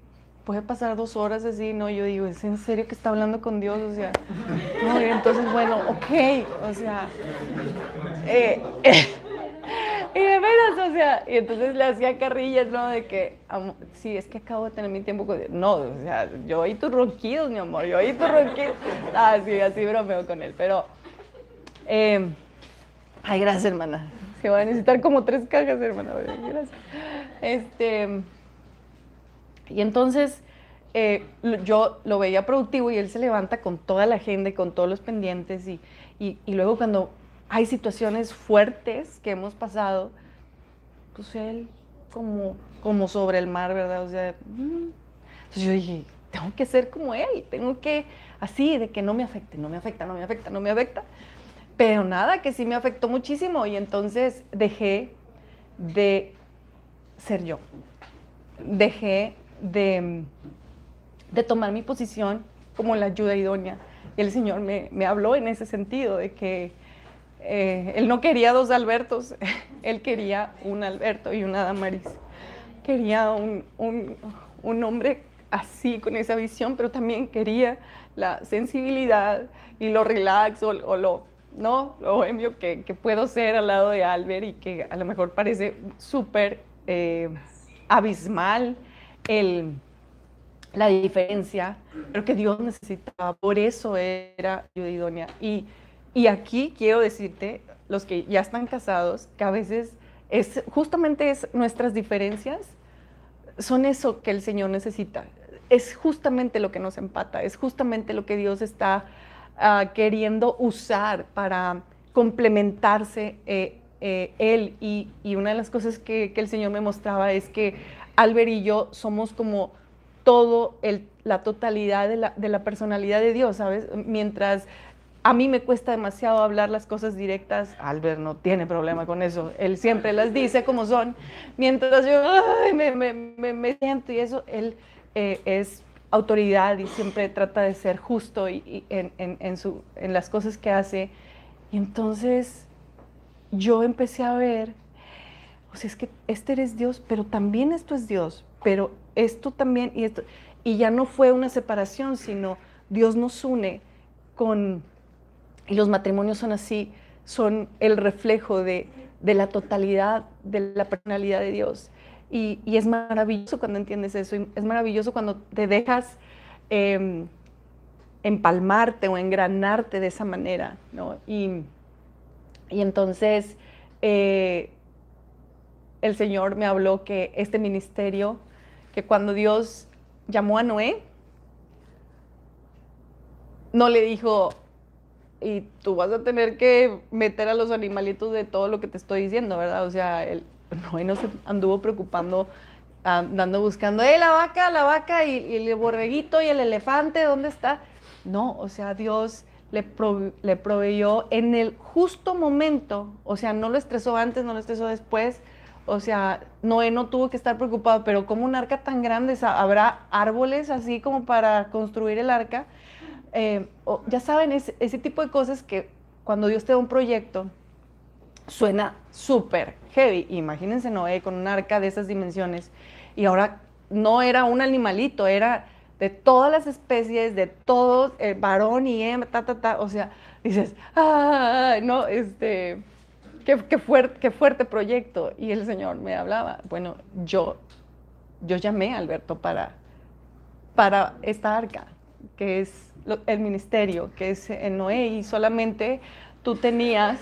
puede pasar dos horas así, no, yo digo, ¿es en serio que está hablando con Dios? O sea, no, entonces, bueno, ok, o sea, eh, y de veras, o sea, y entonces le hacía carrillas, ¿no? De que, sí, es que acabo de tener mi tiempo con No, o sea, yo oí tus ronquidos, mi amor, yo oí tus ronquidos. Ah, sí, así bromeo con él, pero... Eh, ay, gracias, hermana. Se va a necesitar como tres cajas, hermana. Gracias. Este... Y entonces... Eh, yo lo veía productivo y él se levanta con toda la agenda y con todos los pendientes y, y luego cuando hay situaciones fuertes que hemos pasado, pues él como, como sobre el mar, ¿verdad? O sea, mm. yo dije, tengo que ser como él, tengo que, así, de que no me afecte, no me afecta, no me afecta, no me afecta. Pero nada, que sí me afectó muchísimo y entonces dejé de ser yo. Dejé de, de tomar mi posición como la ayuda idónea. Y el Señor me, me habló en ese sentido, de que eh, él no quería dos Albertos, él quería un Alberto y una Damaris. Quería un, un, hombre así, con esa visión, pero también quería la sensibilidad y lo relax o, lo, ¿no? lo bohemio que, que, puedo ser al lado de Albert y que a lo mejor parece súper eh, abismal el, la diferencia, pero que Dios necesitaba. Por eso era ayuda idónea. Y y aquí quiero decirte, los que ya están casados, que a veces es justamente es nuestras diferencias son eso que el Señor necesita. Es justamente lo que nos empata, es justamente lo que Dios está ah, queriendo usar para complementarse eh, eh, Él. Y, una de las cosas que, el Señor me mostraba es que Albert y yo somos como todo el, la totalidad de la, de la personalidad de Dios, ¿sabes? Mientras a mí me cuesta demasiado hablar las cosas directas. Albert no tiene problema con eso. Él siempre las dice como son. Mientras yo me, siento y eso, él eh, es autoridad y siempre trata de ser justo y, en, su, en las cosas que hace. Y entonces yo empecé a ver, o sea, es que este eres Dios, pero también esto es Dios, pero esto también y esto. Y ya no fue una separación, sino Dios nos une con y los matrimonios son así, son el reflejo de, la totalidad de la personalidad de Dios. Y, es maravilloso cuando entiendes eso, es maravilloso cuando te dejas em, empalmarte o engranarte de esa manera, ¿no? Y, entonces eh, el Señor me habló que este ministerio, que cuando Dios llamó a Noé, no le dijo, y tú vas a tener que meter a los animalitos de todo lo que te estoy diciendo, ¿verdad? O sea, el Noé no se anduvo preocupando, andando buscando, ¡eh, la vaca, la vaca, y, el borreguito y el elefante, ¿dónde está? No, o sea, Dios le, le proveyó en el justo momento, o sea, no lo estresó antes, no lo estresó después, o sea, Noé no tuvo que estar preocupado, pero como un arca tan grande, ¿habrá árboles así como para construir el arca? Eh, ya saben, ese tipo de cosas que cuando Dios te da un proyecto, suena súper heavy. Imagínense Noé con un arca de esas dimensiones y ahora no era un animalito, era de todas las especies, de todo, el varón y hembra, ta, ta, ta. O sea, dices, ah, no, este, qué, qué, fuerte, qué fuerte proyecto. Y el Señor me hablaba. Bueno, yo, yo llamé a Alberto para, para esta arca, que es el ministerio, que es en Noé, y solamente tú tenías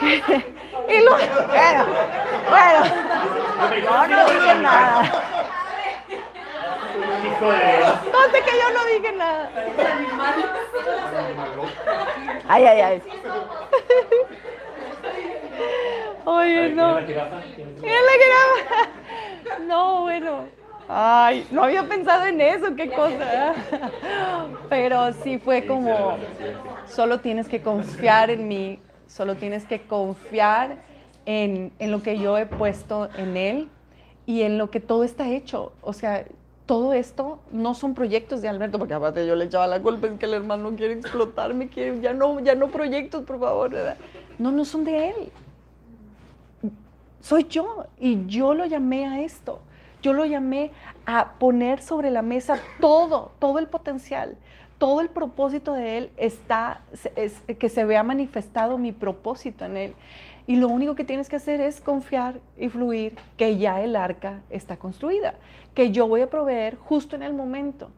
que... Y lo, bueno, bueno, yo no dije nada. No sé que yo no dije nada. Ay, ay, ay. Oye, no. La. No, bueno. Ay, no había pensado en eso, qué cosa. Pero sí fue como, solo tienes que confiar en mí, solo tienes que confiar en, en, lo que yo he puesto en él y en lo que todo está hecho. O sea, todo esto no son proyectos de Alberto, porque aparte yo le echaba la culpa, es que el hermano quiere explotarme, quiere, ya no, ya no proyectos, por favor. No, no son de él. Soy yo y yo lo llamé a esto. Yo lo llamé a poner sobre la mesa todo, todo el potencial, todo el propósito de Él está, es, que se vea manifestado mi propósito en Él. Y lo único que tienes que hacer es confiar y fluir que ya el arca está construida, que yo voy a proveer justo en el momento.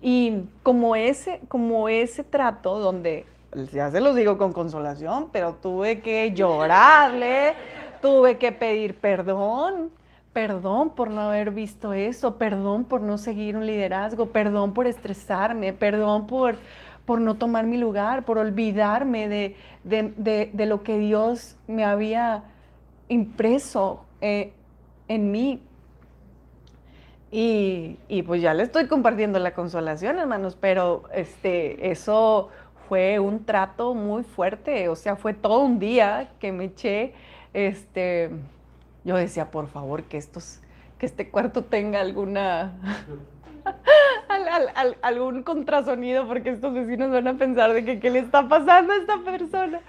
Y como ese, como ese trato donde, ya se los digo con consolación, pero tuve que llorarle, tuve que pedir perdón, perdón por no haber visto eso, perdón por no seguir un liderazgo, perdón por estresarme, perdón por, por no tomar mi lugar, por olvidarme de, lo que Dios me había impreso eh, en mí. Y, pues ya le estoy compartiendo la consolación, hermanos, pero este, eso fue un trato muy fuerte, o sea, fue todo un día que me eché, este, yo decía, por favor, que estos, que este cuarto tenga alguna algún contrasonido, porque estos vecinos van a pensar de que qué le está pasando a esta persona.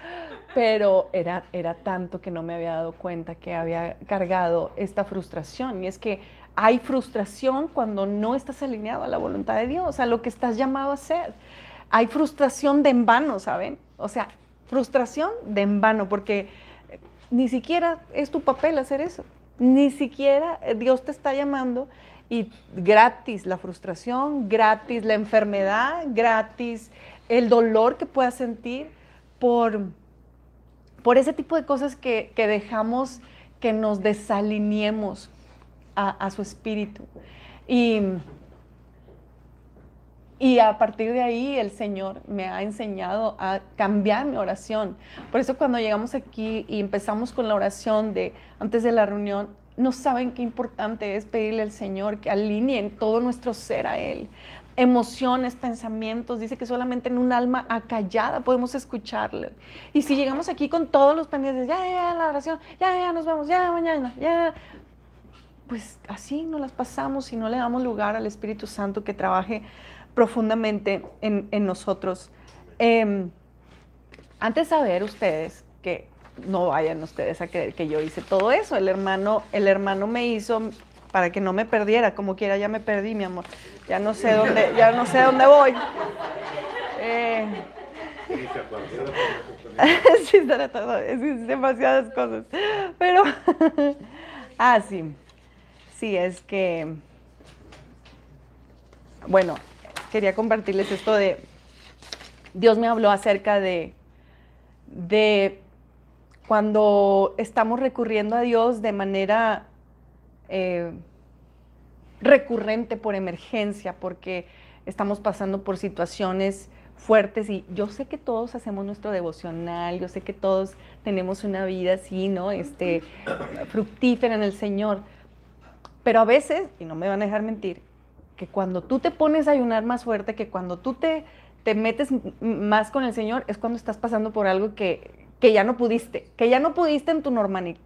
Pero era, era tanto que no me había dado cuenta que había cargado esta frustración. Y es que hay frustración cuando no estás alineado a la voluntad de Dios, a lo que estás llamado a hacer. Hay frustración de en vano, ¿saben? O sea, frustración de en vano, porque ni siquiera es tu papel hacer eso. Ni siquiera eh, Dios te está llamando y gratis la frustración, gratis la enfermedad, gratis el dolor que puedas sentir por, por ese tipo de cosas que, dejamos que nos desalineemos a, a su espíritu. Y y a partir de ahí el Señor me ha enseñado a cambiar mi oración. Por eso cuando llegamos aquí y empezamos con la oración de antes de la reunión, no saben qué importante es pedirle al Señor que alineen todo nuestro ser a Él. Emociones, pensamientos, dice que solamente en un alma acallada podemos escucharle. Y si llegamos aquí con todos los pendientes, ya, ya, la oración, ya, ya, nos vemos, ya, mañana, ya, pues así nos las pasamos y no le damos lugar al Espíritu Santo que trabaje profundamente en, nosotros. Eh, antes de saber ustedes que no vayan ustedes a creer que yo hice todo eso. El hermano, el hermano me hizo para que no me perdiera, como quiera ya me perdí, mi amor. Ya no sé dónde, ya no sé dónde voy. Eh, sí, es demasiadas cosas. Pero, ah, sí, sí, es que, bueno, quería compartirles esto de, Dios me habló acerca de, de cuando estamos recurriendo a Dios de manera eh, recurrente por emergencia, porque estamos pasando por situaciones fuertes y yo sé que todos hacemos nuestro devocional, yo sé que todos tenemos una vida así, ¿no? Este, fructífera en el Señor. Pero a veces, y no me van a dejar mentir, que cuando tú te pones a ayunar más fuerte, que cuando tú te, te metes más con el Señor, es cuando estás pasando por algo que, que ya no pudiste, que ya no pudiste en tu,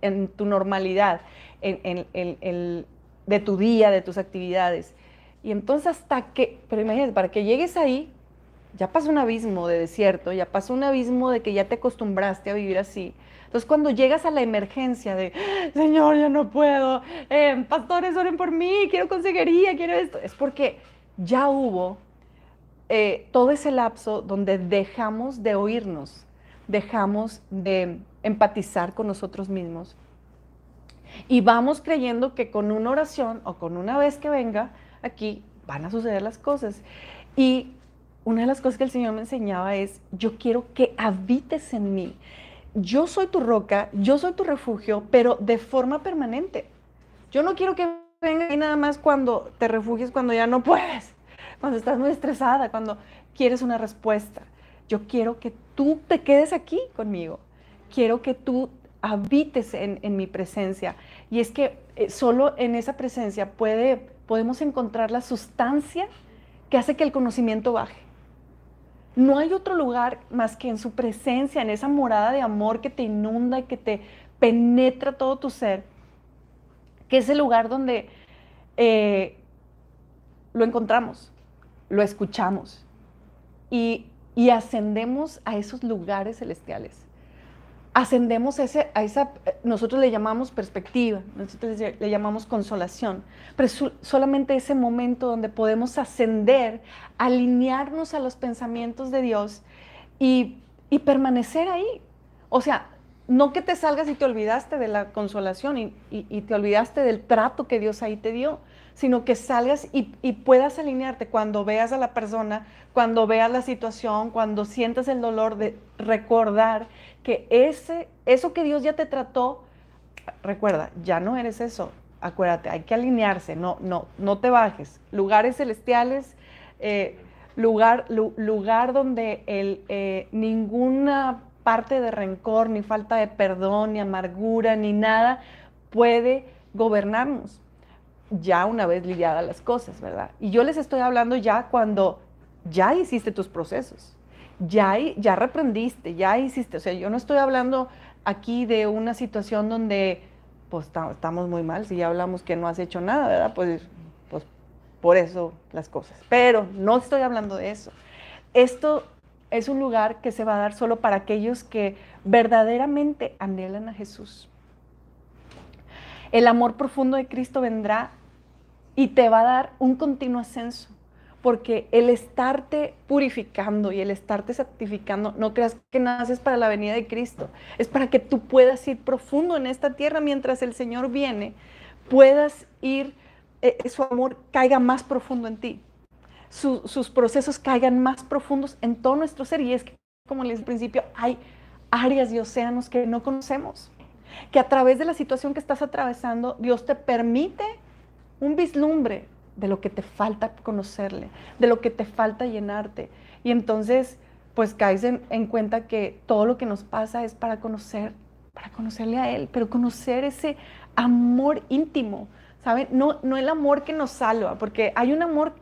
en tu normalidad, en, en, de tu día, de tus actividades. Y entonces hasta que, pero imagínate, para que llegues ahí, ya pasó un abismo de desierto, ya pasó un abismo de que ya te acostumbraste a vivir así. Entonces cuando llegas a la emergencia de, Señor, ya no puedo, eh, pastores, oren por mí, quiero consejería, quiero esto, es porque ya hubo eh, todo ese lapso donde dejamos de oírnos, dejamos de empatizar con nosotros mismos y vamos creyendo que con una oración o con una vez que venga aquí van a suceder las cosas. Y una de las cosas que el Señor me enseñaba es, yo quiero que habites en mí. Yo soy tu roca, yo soy tu refugio, pero de forma permanente. Yo no quiero que venga nada más cuando te refugies, cuando ya no puedes, cuando estás muy estresada, cuando quieres una respuesta. Yo quiero que tú te quedes aquí conmigo. Quiero que tú habites en, mi presencia. Y es que eh, solo en esa presencia puede, podemos encontrar la sustancia que hace que el conocimiento baje. No hay otro lugar más que en su presencia, en esa morada de amor que te inunda y que te penetra todo tu ser, que es el lugar donde eh, lo encontramos, lo escuchamos y, ascendemos a esos lugares celestiales ascendemos ese, a, esa, nosotros le llamamos perspectiva, nosotros le llamamos consolación, pero es solamente ese momento donde podemos ascender, alinearnos a los pensamientos de Dios y, permanecer ahí. O sea, no que te salgas y te olvidaste de la consolación y, y, te olvidaste del trato que Dios ahí te dio, sino que salgas y, puedas alinearte cuando veas a la persona, cuando veas la situación, cuando sientas el dolor de recordar que ese, eso que Dios ya te trató, recuerda, ya no eres eso. Acuérdate, hay que alinearse, no, no, no te bajes. Lugares celestiales, eh, lugar, lugar donde el, eh, ninguna parte de rencor, ni falta de perdón, ni amargura, ni nada puede gobernarnos. Ya una vez lidiadas las cosas, ¿verdad? Y yo les estoy hablando ya cuando ya hiciste tus procesos ya, ya reprendiste, ya hiciste, o sea, yo no estoy hablando aquí de una situación donde pues estamos muy mal, si ya hablamos que no has hecho nada, ¿verdad? Pues, pues por eso las cosas. Pero no estoy hablando de eso. Esto es un lugar que se va a dar solo para aquellos que verdaderamente anhelan a Jesús. El amor profundo de Cristo vendrá y te va a dar un continuo ascenso porque el estarte purificando y el estarte santificando, no creas que naces para la venida de Cristo, es para que tú puedas ir profundo en esta tierra mientras el Señor viene, puedas ir, eh, su amor caiga más profundo en ti, sus procesos caigan más profundos en todo nuestro ser. Y es que, como les dije al principio, hay áreas y océanos que no conocemos, que a través de la situación que estás atravesando, Dios te permite un vislumbre de lo que te falta conocerle, de lo que te falta llenarte. Y entonces, pues caes en, cuenta que todo lo que nos pasa es para conocer, para conocerle a Él, pero conocer ese amor íntimo, ¿saben? No, no el amor que nos salva, porque hay un amor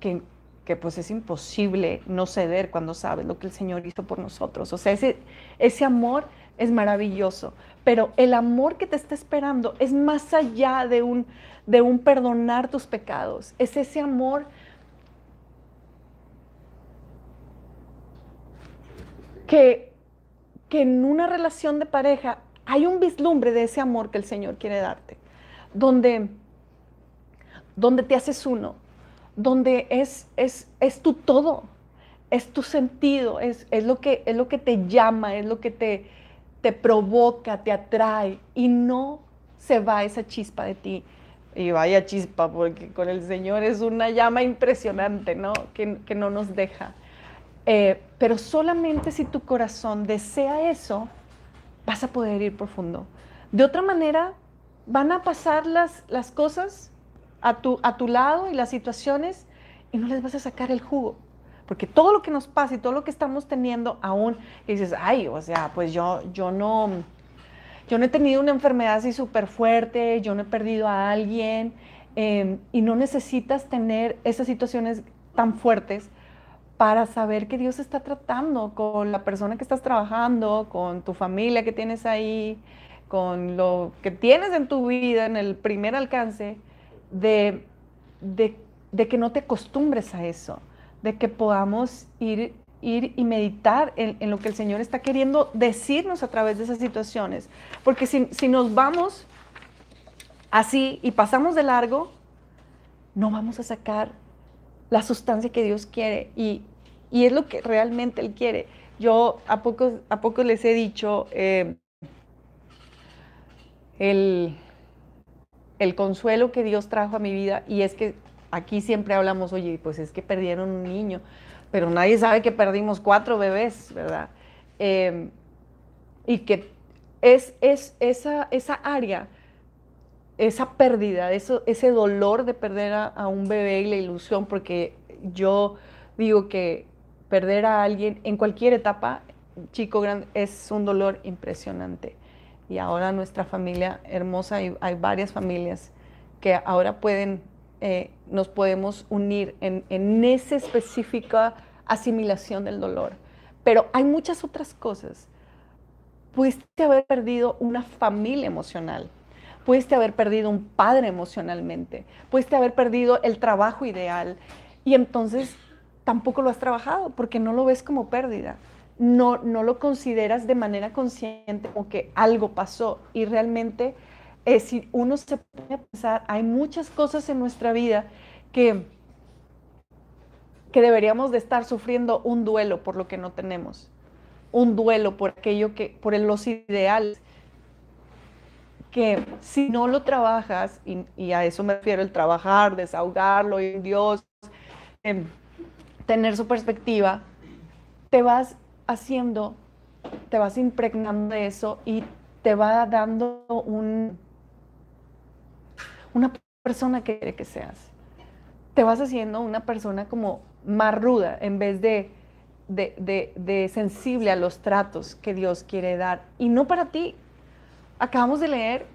que, que pues es imposible no ceder cuando sabes lo que el Señor hizo por nosotros. O sea, ese, ese amor es maravilloso, pero el amor que te está esperando es más allá de un, de un perdonar tus pecados. Es ese amor que, que en una relación de pareja hay un vislumbre de ese amor que el Señor quiere darte, donde, donde te haces uno, donde es, es, es tu todo, es tu sentido, es, es, lo que, es lo que te llama, es lo que te, te provoca, te atrae y no se va esa chispa de ti y vaya chispa, porque con el Señor es una llama impresionante, ¿no? Que, no nos deja. Eh, pero solamente si tu corazón desea eso, vas a poder ir profundo. De otra manera, van a pasar las, las cosas a tu, a tu lado y las situaciones y no les vas a sacar el jugo. Porque todo lo que nos pasa y todo lo que estamos teniendo aún, dices, ay, o sea, pues yo, yo no, yo no he tenido una enfermedad así súper fuerte, yo no he perdido a alguien, em, y no necesitas tener esas situaciones tan fuertes para saber que Dios está tratando con la persona que estás trabajando, con tu familia que tienes ahí, con lo que tienes en tu vida, en el primer alcance, de, de, que no te acostumbres a eso, de que podamos ir, ir y meditar en, lo que el Señor está queriendo decirnos a través de esas situaciones. Porque si, si nos vamos así y pasamos de largo, no vamos a sacar la sustancia que Dios quiere y, y es lo que realmente Él quiere. Yo a pocos, a les he dicho eh, el, el consuelo que Dios trajo a mi vida y es que aquí siempre hablamos, oye, pues es que perdieron un niño, pero nadie sabe que perdimos cuatro bebés, ¿verdad? Em, y que es, es esa, esa área, esa pérdida, eso, ese dolor de perder a, a, un bebé y la ilusión, porque yo digo que perder a alguien en cualquier etapa, chico, grande, es un dolor impresionante. Y ahora nuestra familia hermosa, hay, hay varias familias que ahora pueden, eh, nos podemos unir en, en esa específica asimilación del dolor. Pero hay muchas otras cosas. Pudiste haber perdido una familia emocional, pudiste haber perdido un padre emocionalmente, pudiste haber perdido el trabajo ideal. Y entonces tampoco lo has trabajado porque no lo ves como pérdida. No, no lo consideras de manera consciente como que algo pasó. Y realmente eh, si uno se a pensar, hay muchas cosas en nuestra vida que, que deberíamos de estar sufriendo un duelo por lo que no tenemos, un duelo por aquello que, por los ideales, que si no lo trabajas, y, a eso me refiero el trabajar, desahogarlo en Dios, em, tener su perspectiva, te vas haciendo, te vas impregnando de eso y te va dando un, una persona que quiere que seas. Te vas haciendo una persona como más ruda en vez de, de, de, sensible a los tratos que Dios quiere dar. Y no para ti. Acabamos de leer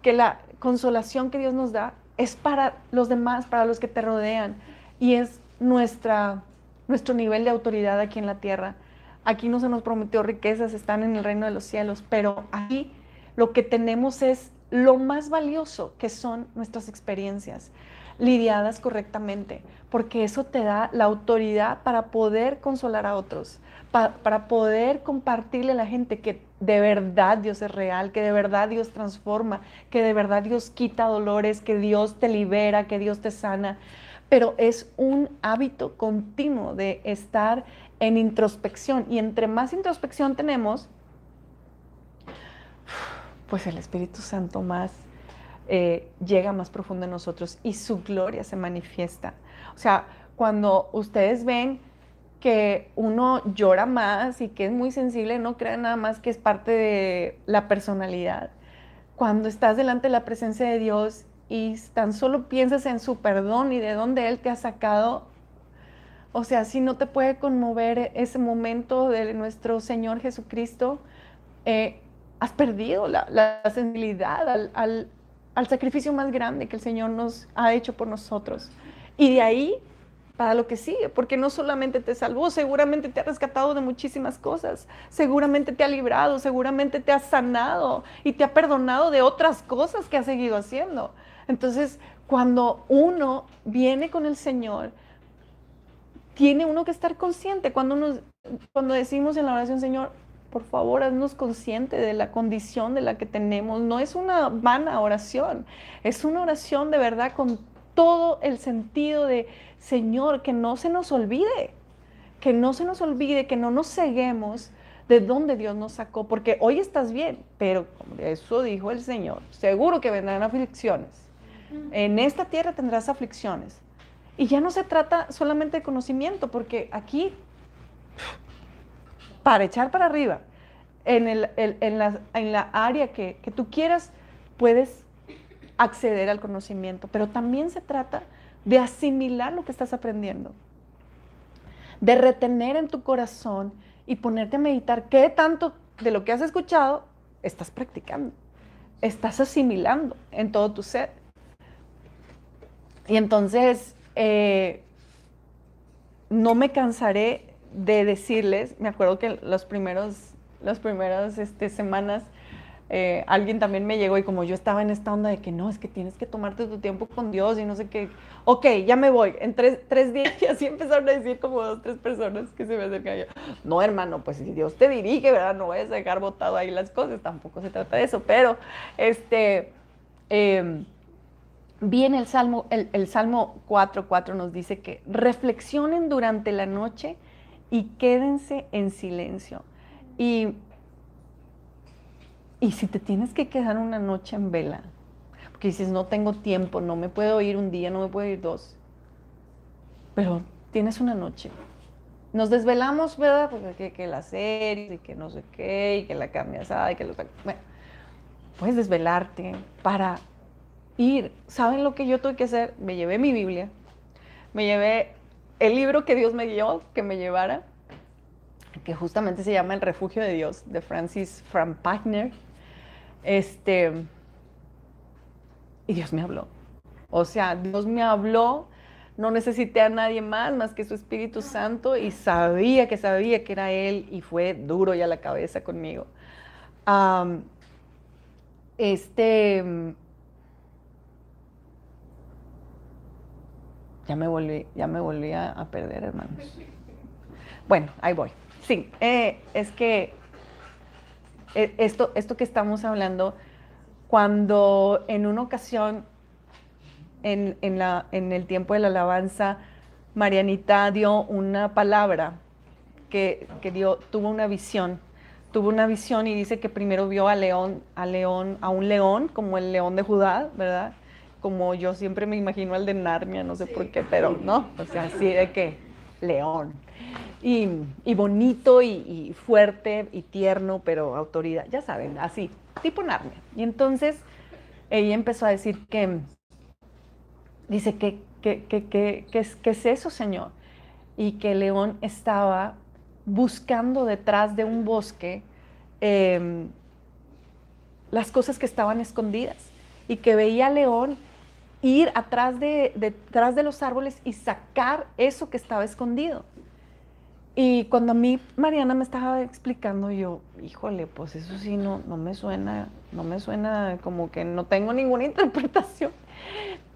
que la consolación que Dios nos da es para los demás, para los que te rodean. Y es nuestra nuestro nivel de autoridad aquí en la tierra. Aquí no se nos prometió riquezas, están en el reino de los cielos, pero aquí lo que tenemos es lo más valioso que son nuestras experiencias lidiadas correctamente, porque eso te da la autoridad para poder consolar a otros, para poder compartirle a la gente que de verdad Dios es real, que de verdad Dios transforma, que de verdad Dios quita dolores, que Dios te libera, que Dios te sana. Pero es un hábito continuo de estar en introspección. Y entre más introspección tenemos, pues el Espíritu Santo más eh, llega más profundo en nosotros y su gloria se manifiesta. O sea, cuando ustedes ven que uno llora más y que es muy sensible, no crean nada más que es parte de la personalidad. Cuando estás delante de la presencia de Dios y tan solo piensas en su perdón y de dónde Él te ha sacado, o sea, si no te puede conmover ese momento de nuestro Señor Jesucristo, eh, has perdido la, sensibilidad al, al, sacrificio más grande que el Señor nos ha hecho por nosotros. Y de ahí para lo que sigue, porque no solamente te salvó, seguramente te ha rescatado de muchísimas cosas, seguramente te ha librado, seguramente te ha sanado y te ha perdonado de otras cosas que has seguido haciendo. Entonces, cuando uno viene con el Señor, tiene uno que estar consciente. Cuando, cuando decimos en la oración, Señor, por favor, haznos consciente de la condición de la que tenemos. No es una vana oración, es una oración de verdad con todo el sentido de, Señor, que no se nos olvide, que no se nos olvide, que no nos ceguemos de dónde Dios nos sacó, porque hoy estás bien, pero como eso dijo el Señor, seguro que vendrán aflicciones en esta tierra tendrás aflicciones. Y ya no se trata solamente de conocimiento, porque aquí, para echar para arriba, en, el, en, la, en la, área que, que tú quieras, puedes acceder al conocimiento, pero también se trata de asimilar lo que estás aprendiendo, de retener en tu corazón y ponerte a meditar qué tanto de lo que has escuchado estás practicando, estás asimilando en todo tu ser. Y entonces, eh, no me cansaré de decirles, me acuerdo que los primeros, las primeras este, semanas, eh, alguien también me llegó y como yo estaba en esta onda de que no, es que tienes que tomarte tu tiempo con Dios y no sé qué, ok, ya me voy, en tres, tres días y así empezaron a decir como dos, tres personas que se me acercan yo, no hermano, pues si Dios te dirige, ¿verdad? No vayas a dejar botado ahí las cosas, tampoco se trata de eso, pero este... Eh, Bien, el Salmo, el, Salmo 4.4 nos dice que reflexionen durante la noche y quédense en silencio. Y, y si te tienes que quedar una noche en vela, porque dices, no tengo tiempo, no me puedo ir un día, no me puedo ir dos, pero tienes una noche. Nos desvelamos, ¿verdad? Porque que, que la serie, y que no sé qué, y que la carne asada, y que lo... Bueno, puedes desvelarte para ir. ¿Saben lo que yo tuve que hacer? Me llevé mi Biblia, me llevé el libro que Dios me dio que me llevara, que justamente se llama El refugio de Dios, de Francis Frampagner. Este, y Dios me habló. O sea, Dios me habló, no necesité a nadie más más que su Espíritu Santo y sabía que sabía que era Él y fue duro ya la cabeza conmigo. este, Ya me volví, ya me volví a, perder, hermanos. Bueno, ahí voy. Sí, eh, es que eh, esto, esto que estamos hablando, cuando en una ocasión, en, la, en el tiempo de la alabanza, Marianita dio una palabra que, que, dio, tuvo una visión. Tuvo una visión y dice que primero vio a león, a león, a un león, como el león de Judá, ¿verdad? Como yo siempre me imagino al de Narnia, no sé por qué, pero no, o sea, así de que león. Y, bonito y, fuerte y tierno, pero autoridad, ya saben, así, tipo Narnia. Y entonces ella empezó a decir que, dice, que, que, que, que, es, es eso, Señor? Y que León estaba buscando detrás de un bosque em, las cosas que estaban escondidas y que veía a León ir atrás de, detrás de los árboles y sacar eso que estaba escondido. Y cuando a mí Mariana me estaba explicando, yo, híjole, pues eso sí no, no me suena, no me suena como que no tengo ninguna interpretación.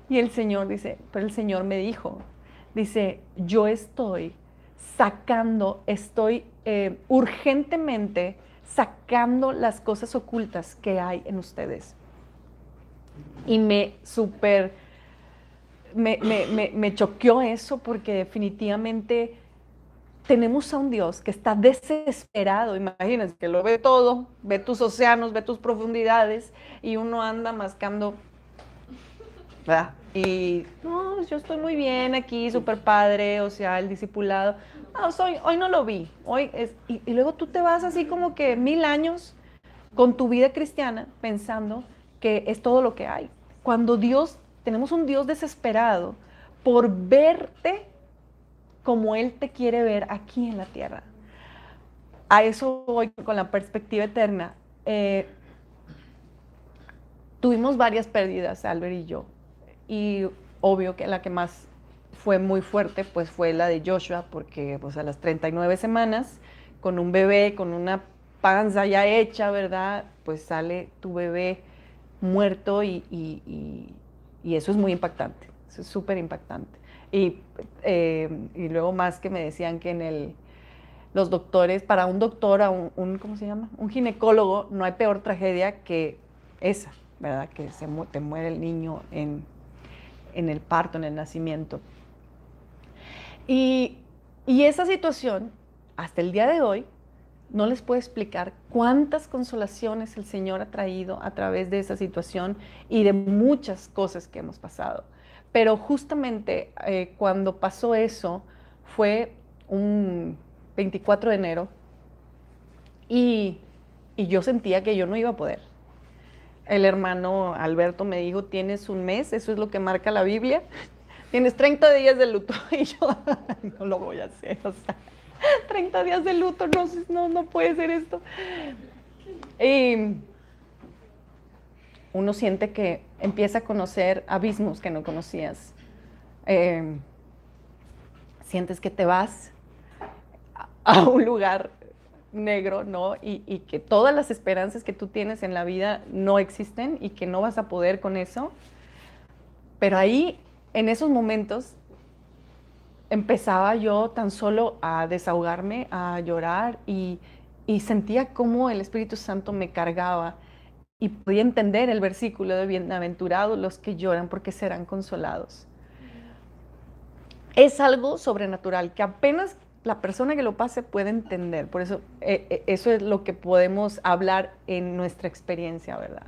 Y el Señor dice, pero el Señor me dijo, dice, yo estoy sacando, estoy eh, urgentemente sacando las cosas ocultas que hay en ustedes y me súper, me, me, me, choqueó eso porque definitivamente tenemos a un Dios que está desesperado, imagínense, que lo ve todo, ve tus océanos, ve tus profundidades y uno anda mascando, ¿verdad? Y no, yo estoy muy bien aquí, súper padre, o sea, el discipulado. No, soy, hoy no lo vi, hoy es, y, y luego tú te vas así como que mil años con tu vida cristiana pensando que es todo lo que hay. Cuando Dios, tenemos un Dios desesperado por verte como Él te quiere ver aquí en la tierra. A eso voy con la perspectiva eterna. Eh, tuvimos varias pérdidas, Albert y yo, y obvio que la que más fue muy fuerte, pues fue la de Joshua, porque pues a las 39 semanas, con un bebé, con una panza ya hecha, ¿verdad? Pues sale tu bebé muerto y, eso es muy impactante, eso es súper impactante. Y, eh, y, luego más que me decían que en el, los doctores, para un doctor, un, ¿cómo se llama? Un ginecólogo, no hay peor tragedia que esa, ¿verdad? Que se te muere el niño en, en el parto, en el nacimiento. Y, y esa situación, hasta el día de hoy, no les puedo explicar cuántas consolaciones el Señor ha traído a través de esa situación y de muchas cosas que hemos pasado. Pero justamente eh, cuando pasó eso fue un 24 de enero y, y yo sentía que yo no iba a poder. El hermano Alberto me dijo, tienes un mes, eso es lo que marca la Biblia, tienes 30 días de luto. Y yo, no lo voy a hacer, o sea, 30 días de luto, no, no, no puede ser esto. Y uno siente que empieza a conocer abismos que no conocías. Eh, sientes que te vas a un lugar negro, ¿no? Y, que todas las esperanzas que tú tienes en la vida no existen y que no vas a poder con eso. Pero ahí, en esos momentos, empezaba yo tan solo a desahogarme, a llorar y, y sentía como el Espíritu Santo me cargaba y podía entender el versículo de bienaventurados los que lloran porque serán consolados. Es algo sobrenatural que apenas la persona que lo pase puede entender. Por eso, eh, eh, eso es lo que podemos hablar en nuestra experiencia, ¿verdad?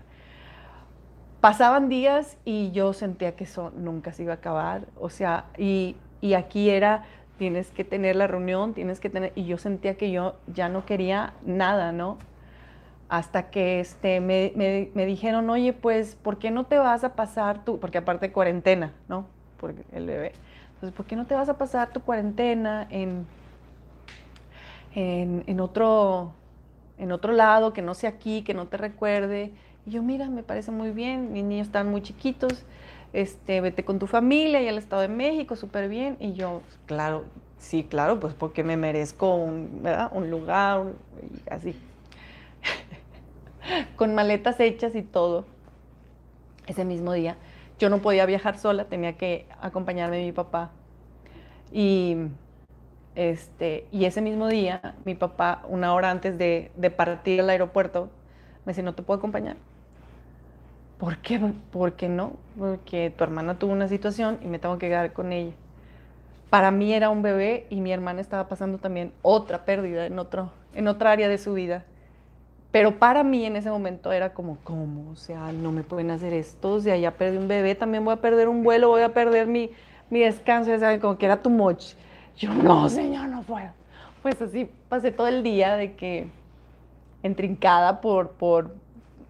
Pasaban días y yo sentía que eso nunca se iba a acabar. O sea, y, y aquí era, tienes que tener la reunión, tienes que tener, y yo sentía que yo ya no quería nada, ¿no? hasta que este, me, me, dijeron, oye, pues, ¿por qué no te vas a pasar tú? Porque aparte cuarentena, ¿no? Porque el bebé. Entonces, ¿por qué no te vas a pasar tu cuarentena en, en, en, otro, en otro lado, que no sea aquí, que no te recuerde? Y yo, mira, me parece muy bien, mis niños están muy chiquitos, este, vete con tu familia y al Estado de México, súper bien. Y yo, claro, sí, claro, pues porque me merezco un, un lugar, así. con maletas hechas y todo, ese mismo día. Yo no podía viajar sola, tenía que acompañarme mi papá. Y, este, y ese mismo día, mi papá, una hora antes de, de partir al aeropuerto, me dice, no te puedo acompañar. ¿Por qué? ¿Por qué no? Porque tu hermana tuvo una situación y me tengo que quedar con ella. Para mí era un bebé y mi hermana estaba pasando también otra pérdida en, otro, en otra área de su vida. Pero para mí en ese momento era como, ¿cómo? O sea, no me pueden hacer esto. O sea, ya perdí un bebé, también voy a perder un vuelo, voy a perder mi, mi descanso. Ya saben, como que era too much. Yo, no, señor, no puedo. Pues así pasé todo el día de que entrincada por, por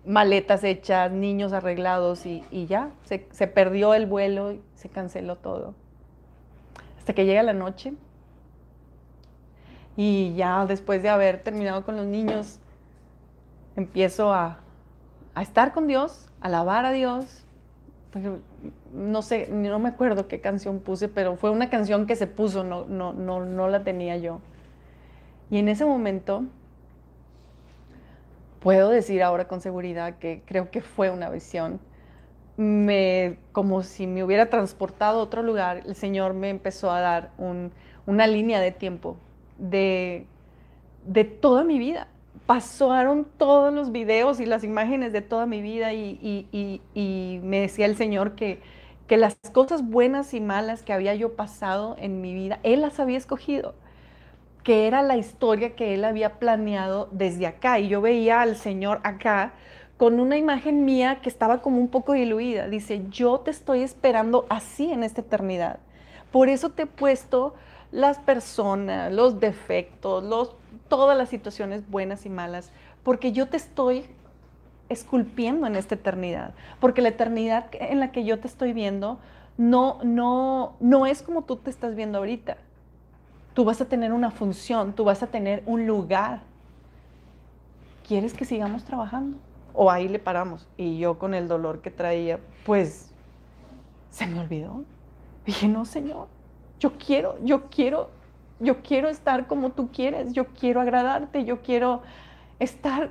maletas hechas, niños arreglados y, y ya, se, se perdió el vuelo y se canceló todo. Hasta que llega la noche y ya después de haber terminado con los niños, empiezo a, estar con Dios, a alabar a Dios. No sé, no me acuerdo qué canción puse, pero fue una canción que se puso, no, no, no, no la tenía yo. Y en ese momento, puedo decir ahora con seguridad que creo que fue una visión. Me, como si me hubiera transportado a otro lugar, el Señor me empezó a dar una línea de tiempo de, de toda mi vida pasaron todos los videos y las imágenes de toda mi vida y, me decía el Señor que, que las cosas buenas y malas que había yo pasado en mi vida, Él las había escogido, que era la historia que Él había planeado desde acá. Y yo veía al Señor acá con una imagen mía que estaba como un poco diluida. Dice, yo te estoy esperando así en esta eternidad. Por eso te he puesto las personas, los defectos, los todas las situaciones buenas y malas, porque yo te estoy esculpiendo en esta eternidad, porque la eternidad en la que yo te estoy viendo no, no, no es como tú te estás viendo ahorita. Tú vas a tener una función, tú vas a tener un lugar. ¿Quieres que sigamos trabajando? O ahí le paramos. Y yo con el dolor que traía, pues se me olvidó. Dije, no, Señor, yo quiero, yo quiero yo quiero estar como tú quieres, yo quiero agradarte, yo quiero estar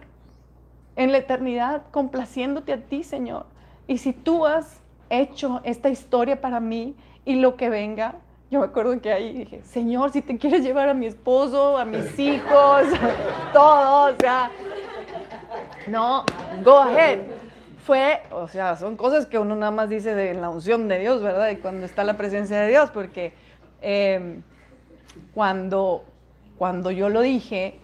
en la eternidad complaciéndote a ti, Señor. Y si tú has hecho esta historia para mí y lo que venga, yo me acuerdo que ahí dije, Señor, si te quieres llevar a mi esposo, a mis hijos, todo, o sea, no, go ahead. Fue, o sea, son cosas que uno nada más dice de la unción de Dios, ¿verdad? Y cuando está la presencia de Dios, porque eh, cuando, cuando yo lo dije,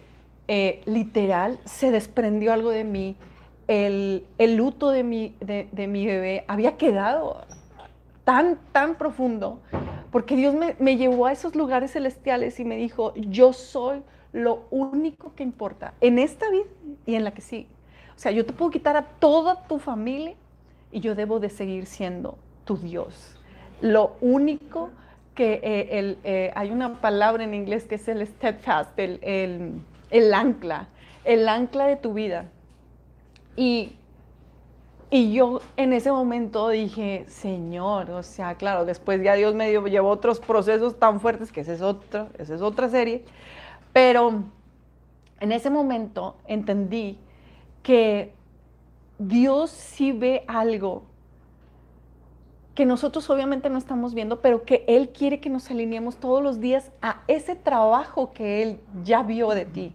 eh, literal, se desprendió algo de mí. El, el luto de mi, de, de, mi bebé había quedado tan, tan profundo, porque Dios me, me llevó a esos lugares celestiales y me dijo, yo soy lo único que importa en esta vida y en la que sí. O sea, yo te puedo quitar a toda tu familia y yo debo de seguir siendo tu Dios lo único que eh, el, eh, hay una palabra en inglés que es el steadfast, el, el ancla, el ancla de tu vida. Y, y yo en ese momento dije, Señor, o sea, claro, después ya Dios me dio, llevó otros procesos tan fuertes, que esa es otra, esa es otra serie, pero en ese momento entendí que Dios sí ve algo que nosotros obviamente no estamos viendo, pero que Él quiere que nos alineemos todos los días a ese trabajo que Él ya vio de ti,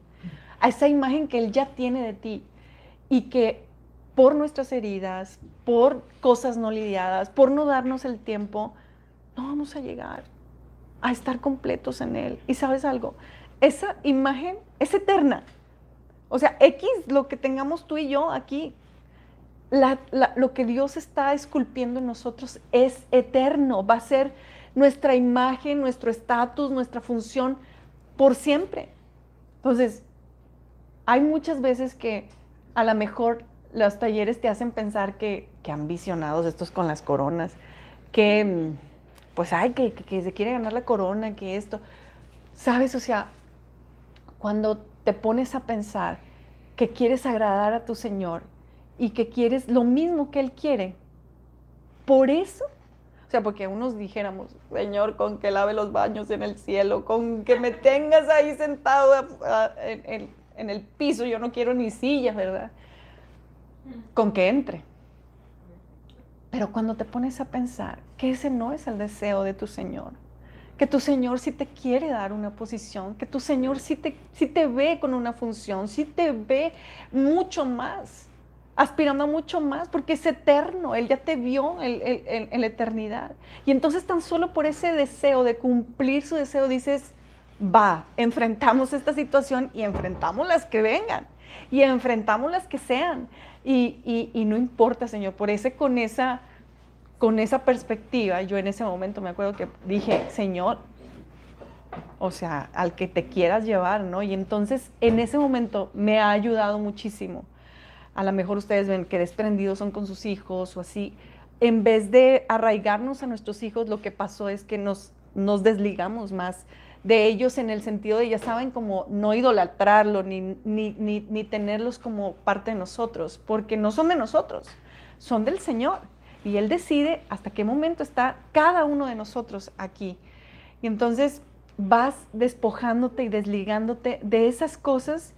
a esa imagen que Él ya tiene de ti y que por nuestras heridas, por cosas no lidiadas, por no darnos el tiempo, no vamos a llegar a estar completos en Él. Y sabes algo, esa imagen es eterna. O sea, X, lo que tengamos tú y yo aquí, lo que Dios está esculpiendo en nosotros es eterno, va a ser nuestra imagen, nuestro estatus, nuestra función por siempre. Entonces, hay muchas veces que a lo mejor los talleres te hacen pensar que, que ambicionados estos con las coronas, que pues ay, que, que se quiere ganar la corona, que esto. ¿Sabes? O sea, cuando te pones a pensar que quieres agradar a tu Señor, y que quieres lo mismo que Él quiere. Por eso, o sea, porque unos dijéramos, Señor, con que lave los baños en el cielo, con que me tengas ahí sentado en, en el piso, yo no quiero ni silla, ¿verdad? Con que entre. Pero cuando te pones a pensar que ese no es el deseo de tu Señor, que tu Señor sí te quiere dar una posición, que tu Señor sí te, sí te ve con una función, sí te ve mucho más aspirando a mucho más, porque es eterno, Él ya te vio en, la eternidad. Y entonces tan solo por ese deseo de cumplir su deseo dices, va, enfrentamos esta situación y enfrentamos las que vengan, y enfrentamos las que sean. Y, no importa, Señor, por ese con esa, con esa perspectiva, yo en ese momento me acuerdo que dije, Señor, o sea, al que te quieras llevar, ¿no? Y entonces en ese momento me ha ayudado muchísimo a lo mejor ustedes ven que desprendidos son con sus hijos o así, en vez de arraigarnos a nuestros hijos, lo que pasó es que nos, nos desligamos más de ellos en el sentido de, ya saben, como no idolatrarlo ni, ni, ni, tenerlos como parte de nosotros, porque no son de nosotros, son del Señor. Y Él decide hasta qué momento está cada uno de nosotros aquí. Y entonces vas despojándote y desligándote de esas cosas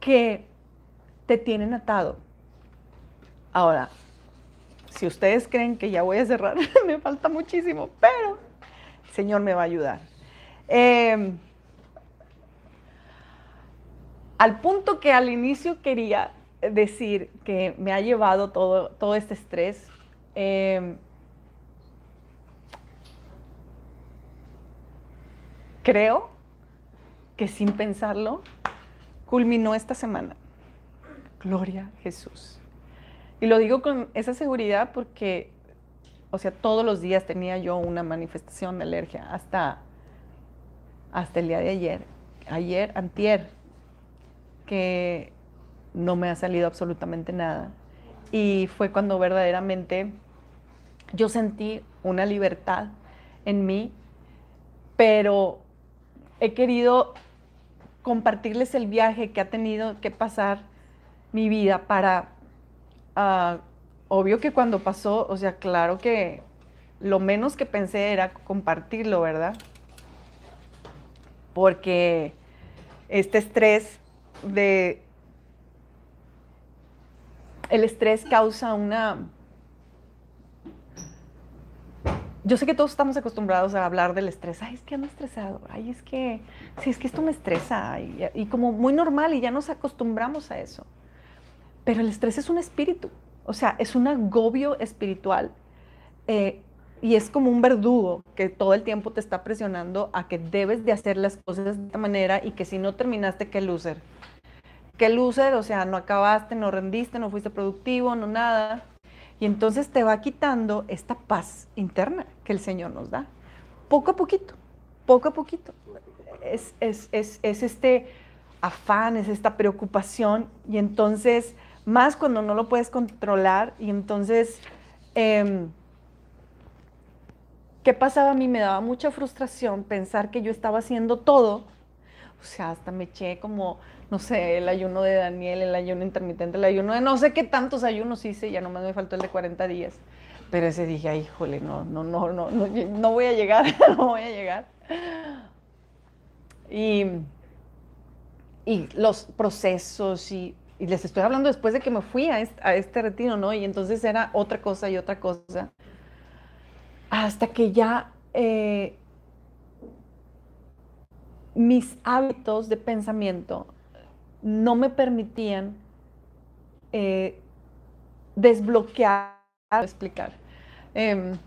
que te tienen atado. Ahora, si ustedes creen que ya voy a cerrar, me falta muchísimo, pero el Señor me va a ayudar. Em, al punto que al inicio quería decir que me ha llevado todo, todo este estrés, em, creo que sin pensarlo, culminó esta semana. Gloria a Jesús. Y lo digo con esa seguridad porque, o sea, todos los días tenía yo una manifestación de alergia, hasta, hasta el día de ayer, ayer, antier, que no me ha salido absolutamente nada. Y fue cuando verdaderamente yo sentí una libertad en mí, pero he querido compartirles el viaje que ha tenido que pasar mi vida para, ah, obvio que cuando pasó, o sea, claro que lo menos que pensé era compartirlo, ¿verdad? Porque este estrés de... El estrés causa una... Yo sé que todos estamos acostumbrados a hablar del estrés. Ay, es que ando estresado. Ay, es que... Sí, es que esto me estresa. y como muy normal y ya nos acostumbramos a eso. Pero el estrés es un espíritu, o sea, es un agobio espiritual eh, y es como un verdugo que todo el tiempo te está presionando a que debes de hacer las cosas de esta manera y que si no terminaste, qué loser. Qué loser, o sea, no acabaste, no rendiste, no fuiste productivo, no nada. Y entonces te va quitando esta paz interna que el Señor nos da. Poco a poquito, poco a poquito. Es, es, es, es este afán, es esta preocupación y entonces más cuando no lo puedes controlar y entonces em, ¿qué pasaba a mí? Me daba mucha frustración pensar que yo estaba haciendo todo. O sea, hasta me eché como, no sé, el ayuno de Daniel, el ayuno intermitente, el ayuno de no sé qué tantos ayunos hice, ya nomás me faltó el de 40 días. Pero ese dije, ay, híjole, no, no, no, no, no, no voy a llegar, no voy a llegar. Y, y los procesos y, y, les estoy hablando después de que me fui a este, a este retiro, ¿no? Y entonces era otra cosa y otra cosa hasta que ya eh, mis hábitos de pensamiento no me permitían eh, desbloquear, explicar. Em,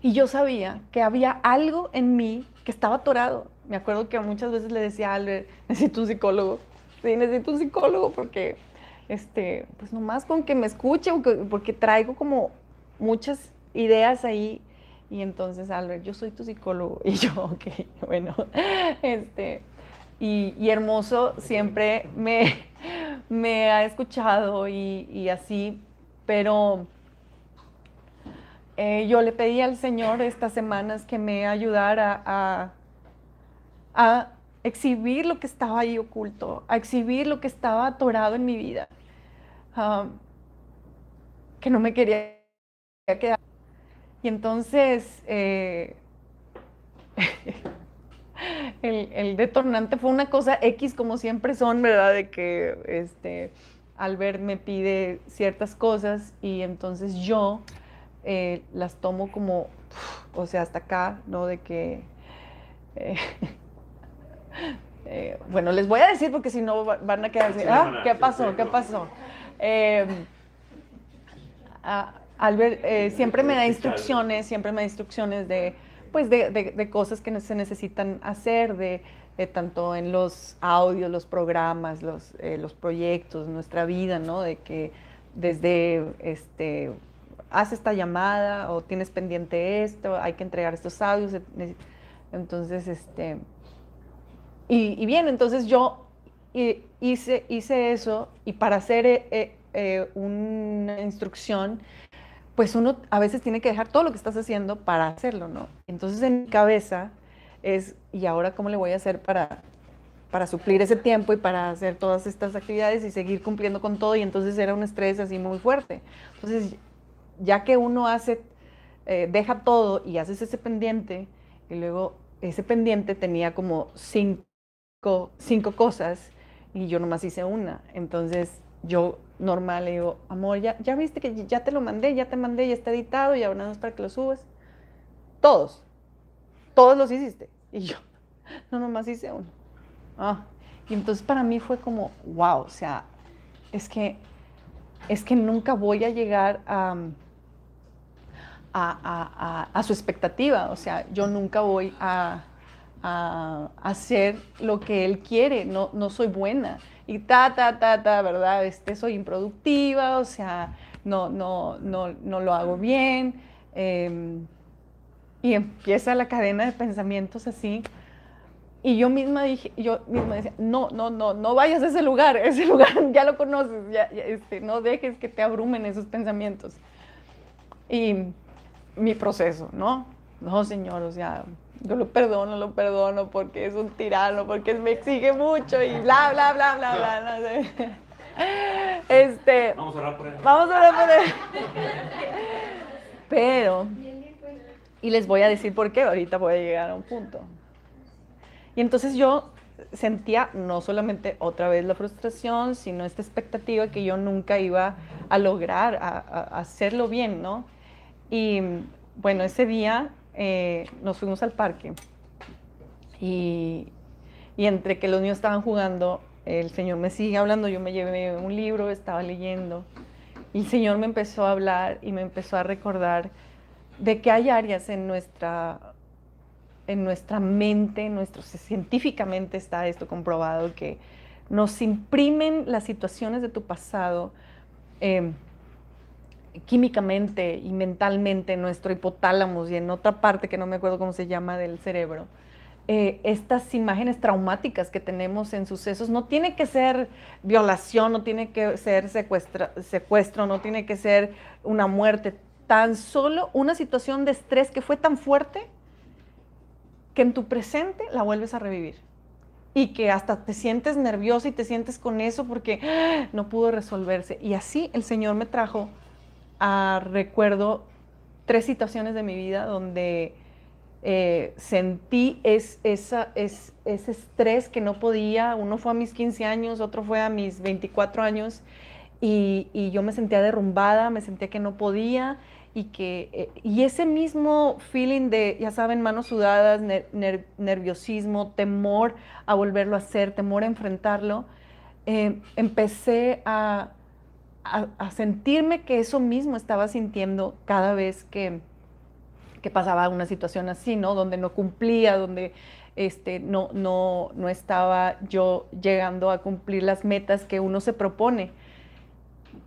y yo sabía que había algo en mí que estaba atorado. Me acuerdo que muchas veces le decía a Albert, necesito un psicólogo. Sí, necesito un psicólogo porque, este, pues nomás con que me escuche, porque traigo como muchas ideas ahí. Y entonces, Albert, yo soy tu psicólogo. Y yo, ok, bueno, este, y, hermoso siempre me, me ha escuchado y, así, pero eh, yo le pedí al Señor estas semanas que me ayudara a, a, exhibir lo que estaba ahí oculto, a exhibir lo que estaba atorado en mi vida, ah, que no me quería quedar. Y entonces eh, el, detonante fue una cosa X como siempre son, ¿verdad? De que este, Albert me pide ciertas cosas y entonces yo eh, las tomo como, o sea, hasta acá, ¿no? De que... Eh, bueno, les voy a decir porque si no van a quedarse, ah, ¿qué pasó? ¿Qué pasó? Ah, Albert eh, siempre me da instrucciones, siempre me da instrucciones de, pues de, cosas que se necesitan hacer, de, tanto en los audios, los programas, los, eh, los proyectos, nuestra vida, ¿no? De que desde, este, haz esta llamada o tienes pendiente esto, hay que entregar estos audios. Entonces, este, y, bien, entonces yo hice, hice eso y para hacer eh, una instrucción, pues uno a veces tiene que dejar todo lo que estás haciendo para hacerlo, ¿no? Entonces en mi cabeza es, ¿y ahora cómo le voy a hacer para, para suplir ese tiempo y para hacer todas estas actividades y seguir cumpliendo con todo? Y entonces era un estrés así muy fuerte. Entonces, ya que uno hace, eh, deja todo y haces ese pendiente, y luego ese pendiente tenía como cinco, cinco cosas y yo nomás hice una. Entonces yo normal le digo, amor, ya, ya viste que ya te lo mandé, ya te mandé, ya está editado y ahora nada más para que lo subas. Todos, todos los hiciste. Y yo, no, nomás hice uno. Ah, y entonces para mí fue como, wow, o sea, es que, es que nunca voy a llegar a, a, a, su expectativa, o sea, yo nunca voy a, hacer lo que él quiere, no, no soy buena y ta, ta, ta, ta, ¿verdad? Este, soy improductiva, o sea, no, no, no, no lo hago bien. Em, y empieza la cadena de pensamientos así. Y yo misma dije, yo misma decía, no, no, no, no vayas a ese lugar, ese lugar ya lo conoces, ya, este, no dejes que te abrumen esos pensamientos. Y mi proceso, ¿no? No, Señor, o sea, yo lo perdono, lo perdono porque es un tirano, porque me exige mucho y bla, bla, bla, bla, bla, no sé. Este, vamos a orar por él. Vamos a orar por él. Pero, y les voy a decir por qué, ahorita voy a llegar a un punto. Y entonces yo sentía no solamente otra vez la frustración, sino esta expectativa que yo nunca iba a lograr, a, a hacerlo bien, ¿no? Y bueno, ese día eh, nos fuimos al parque y, entre que los niños estaban jugando, el Señor me sigue hablando, yo me llevé un libro, estaba leyendo, y el Señor me empezó a hablar y me empezó a recordar de que hay áreas en nuestra, en nuestra mente, nuestro, científicamente está esto comprobado, que nos imprimen las situaciones de tu pasado. Eh, químicamente y mentalmente en nuestro hipotálamo y en otra parte que no me acuerdo cómo se llama del cerebro, eh, estas imágenes traumáticas que tenemos en sucesos, no tiene que ser violación, no tiene que ser secuestro, no tiene que ser una muerte, tan solo una situación de estrés que fue tan fuerte que en tu presente la vuelves a revivir y que hasta te sientes nerviosa y te sientes con eso porque ¡ah! no pudo resolverse. Y así el Señor me trajo recuerdo tres situaciones de mi vida donde eh, sentí es, esa, es, ese estrés que no podía. Uno fue a mis 15 años, otro fue a mis 24 años y, y yo me sentía derrumbada, me sentía que no podía y que eh, y ese mismo feeling de, ya saben, manos sudadas, nerviosismo, temor a volverlo a hacer, temor a enfrentarlo, eh, empecé a, a, sentirme que eso mismo estaba sintiendo cada vez que, que pasaba una situación así, ¿no? Donde no cumplía, donde este, no, no, no estaba yo llegando a cumplir las metas que uno se propone.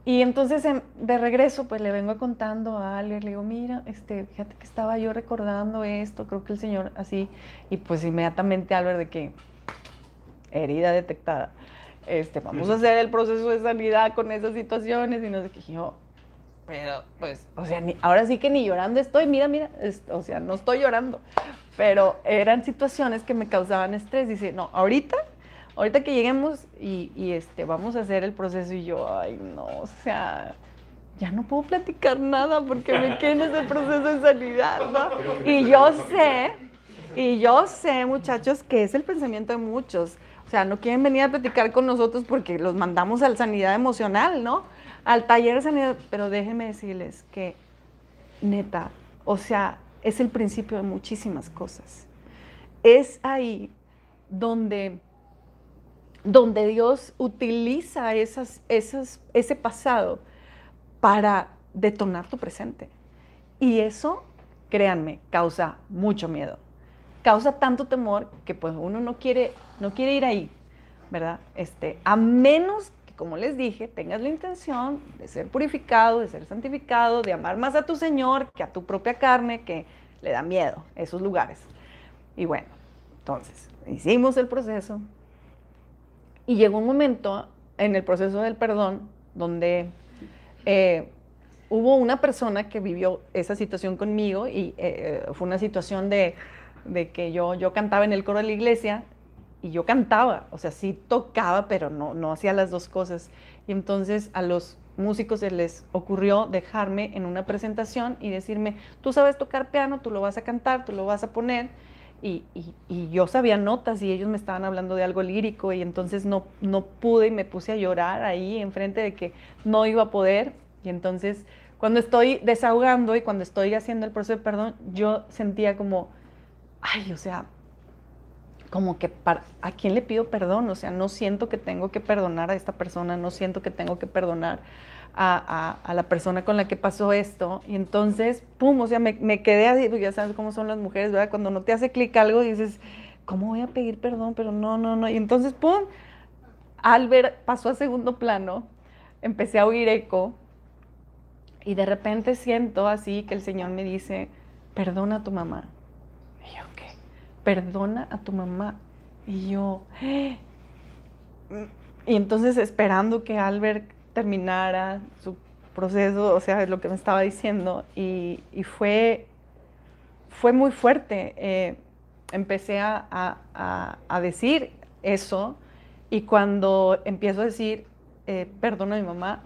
Y entonces de regreso, pues le vengo contando a Ale, le digo, mira, este, fíjate que estaba yo recordando esto, creo que el Señor así, y pues inmediatamente Albert de que herida detectada, este, vamos a hacer el proceso de sanidad con esas situaciones, y no sé qué, yo, pero pues, o sea, ahora sí que ni llorando estoy, mira, mira, o sea, no estoy llorando, pero eran situaciones que me causaban estrés, dice, no, ahorita ahorita que lleguemos y, este, vamos a hacer el proceso y yo, ay, no, o sea, ya no puedo platicar nada porque me quedé en ese proceso de sanidad, ¿no? Y yo sé, y yo sé, muchachos, que es el pensamiento de muchos. Sea, no quieren venir a platicar con nosotros porque los mandamos a la sanidad emocional, ¿no? Al taller de sanidad. Pero déjenme decirles que, neta, o sea, es el principio de muchísimas cosas. Es ahí donde donde Dios utiliza esas, esas, ese pasado para detonar tu presente. Y eso, créanme, causa mucho miedo. Causa tanto temor que pues uno no quiere, no quiere ir ahí, ¿verdad? Este, a menos que, como les dije, tengas la intención de ser purificado, de ser santificado, de amar más a tu Señor que a tu propia carne, que le da miedo esos lugares. Y bueno, entonces, hicimos el proceso, y llegó un momento en el proceso del perdón donde eh, hubo una persona que vivió esa situación conmigo y eh, fue una situación de, que yo, yo cantaba en el coro de la iglesia y yo cantaba, o sea, sí tocaba, pero no, no hacía las dos cosas. Y entonces a los músicos se les ocurrió dejarme en una presentación y decirme, tú sabes tocar piano, tú lo vas a cantar, tú lo vas a poner y, yo sabía notas y ellos me estaban hablando de algo lírico y entonces no, no pude y me puse a llorar ahí enfrente de que no iba a poder. Y entonces cuando estoy desahogando y cuando estoy haciendo el proceso de perdón, yo sentía como, ay, o sea, como que para, ¿a quién le pido perdón? O sea, no siento que tengo que perdonar a esta persona, no siento que tengo que perdonar a, la persona con la que pasó esto. Y entonces, pum, o sea, me, quedé así, ya sabes cómo son las mujeres, ¿verdad? Cuando no te hace clic algo, dices, ¿cómo voy a pedir perdón? Pero no, no, no. Y entonces, pum, Albert pasó a segundo plano, empecé a oír eco y de repente siento así que el Señor me dice, perdona a tu mamá. Y. Perdona a tu mamá. Y yo, ¡Eh! y entonces esperando que Albert terminara su proceso, o sea, lo que me estaba diciendo, y, fue, fue muy fuerte. Eh, empecé a, decir eso, y cuando empiezo a decir, eh, perdón a mi mamá,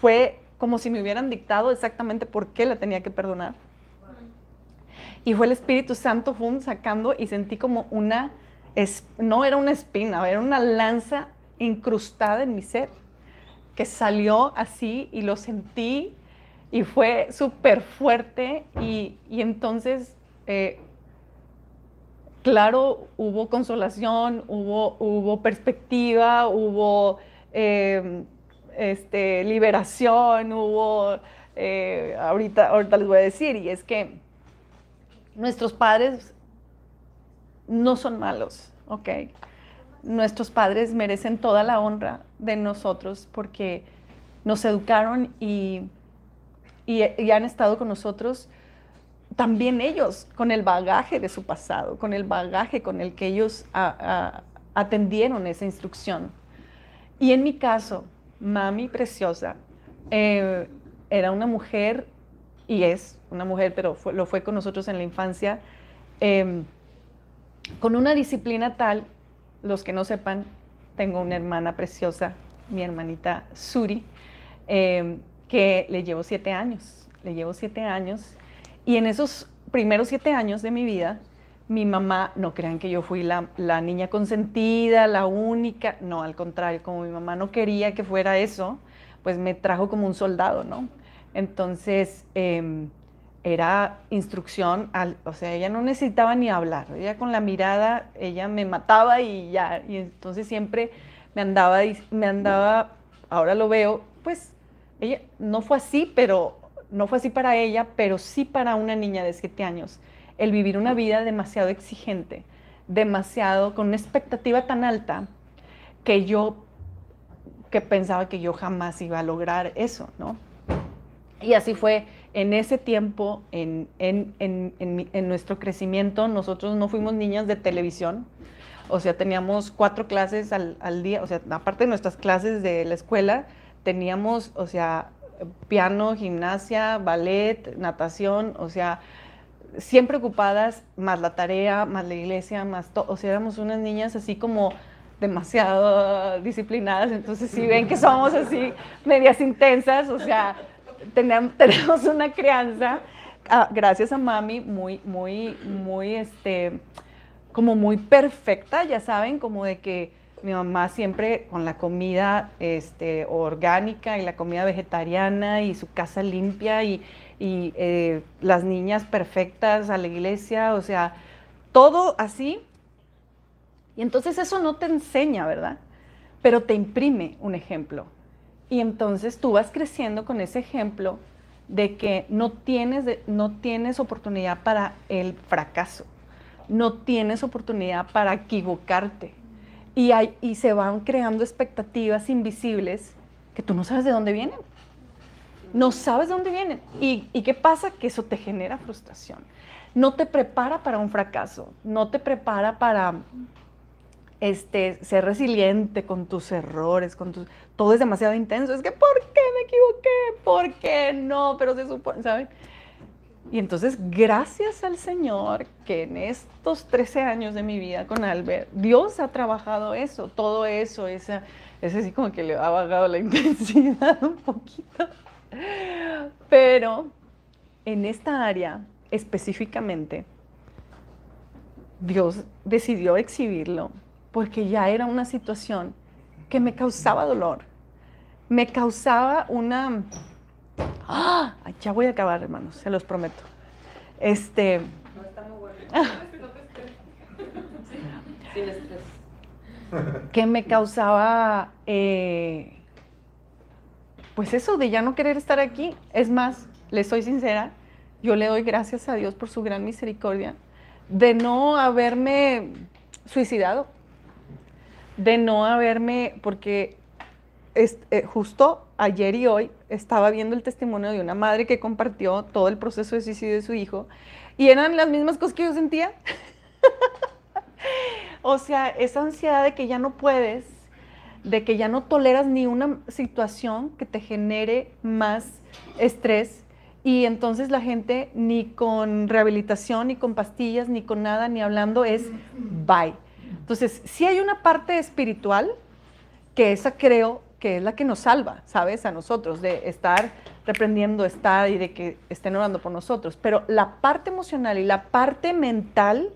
fue como si me hubieran dictado exactamente por qué la tenía que perdonar. Y fue el Espíritu Santo fue sacando y sentí como una, no era una espina, era una lanza incrustada en mi ser, que salió así y lo sentí y fue súper fuerte y, entonces, eh, claro, hubo consolación, hubo, hubo perspectiva, hubo em, este, liberación, hubo, eh, ahorita, ahorita les voy a decir, y es que nuestros padres no son malos, ¿ok? nuestros padres merecen toda la honra de nosotros porque nos educaron y, y, han estado con nosotros también ellos, con el bagaje de su pasado, con el bagaje con el que ellos atendieron esa instrucción. Y en mi caso, mami preciosa, eh, era una mujer, y es una mujer, pero lo fue con nosotros en la infancia, em, con una disciplina tal, los que no sepan, tengo una hermana preciosa, mi hermanita Suri, em, que le llevo siete años, le llevo siete años, y en esos primeros siete años de mi vida, mi mamá, no crean que yo fui la, la, niña consentida, la única, no, al contrario, como mi mamá no quería que fuera eso, pues me trajo como un soldado, ¿no? Entonces, em, era instrucción, o sea, ella no necesitaba ni hablar, ella con la mirada, ella me mataba y ya, y entonces siempre me andaba, me andaba, ahora lo veo, pues ella no fue así, pero no fue así para ella, pero sí para una niña de siete años, el vivir una vida demasiado exigente, demasiado, con una expectativa tan alta, que yo, que pensaba que yo jamás iba a lograr eso, ¿no? Y así fue en ese tiempo, en, nuestro crecimiento, nosotros no fuimos niñas de televisión, o sea, teníamos cuatro clases al, día, o sea, aparte de nuestras clases de la escuela, teníamos, o sea, piano, gimnasia, ballet, natación, o sea, siempre ocupadas, más la tarea, más la iglesia, más todo, o sea, éramos unas niñas así como demasiado disciplinadas, entonces si ven que somos así medias intensas, o sea, tenemos, una crianza, ah, gracias a mami, muy, muy, muy, este, como muy perfecta, ya saben, como de que mi mamá siempre con la comida este, orgánica y la comida vegetariana y su casa limpia y, eh, las niñas perfectas a la iglesia, o sea, todo así. Y entonces eso no te enseña, ¿verdad? Pero te imprime un ejemplo. Y entonces tú vas creciendo con ese ejemplo de que no tienes, no tienes oportunidad para el fracaso, no tienes oportunidad para equivocarte. Y, y se van creando expectativas invisibles que tú no sabes de dónde vienen. No sabes de dónde vienen. ¿Y, ¿Y qué pasa? Que eso te genera frustración. No te prepara para un fracaso, no te prepara para este, ser resiliente con tus errores, con tus, todo es demasiado intenso. Es que, ¿por qué me equivoqué? ¿Por qué no? Pero se supone, ¿saben? Y entonces, gracias al Señor que en estos 13 años de mi vida con Albert, Dios ha trabajado eso, todo eso, esa, es así como que le ha bajado la intensidad un poquito. Pero en esta área específicamente, Dios decidió exhibirlo porque ya era una situación que me causaba dolor, me causaba una... ¡Ah! Ya voy a acabar, hermanos, se los prometo. Este... No está muy bueno. Sin estrés. Que me causaba, eh, pues eso de ya no querer estar aquí. Es más, le soy sincera, yo le doy gracias a Dios por su gran misericordia de no haberme suicidado de no haberme, porque eh, justo ayer y hoy estaba viendo el testimonio de una madre que compartió todo el proceso de suicidio de su hijo y eran las mismas cosas que yo sentía. o sea, esa ansiedad de que ya no puedes, de que ya no toleras ni una situación que te genere más estrés y entonces la gente ni con rehabilitación, ni con pastillas, ni con nada, ni hablando es bye entonces, sí hay una parte espiritual que esa creo que es la que nos salva, ¿sabes? A nosotros, de estar reprendiendo, estar y de que estén orando por nosotros. Pero la parte emocional y la parte mental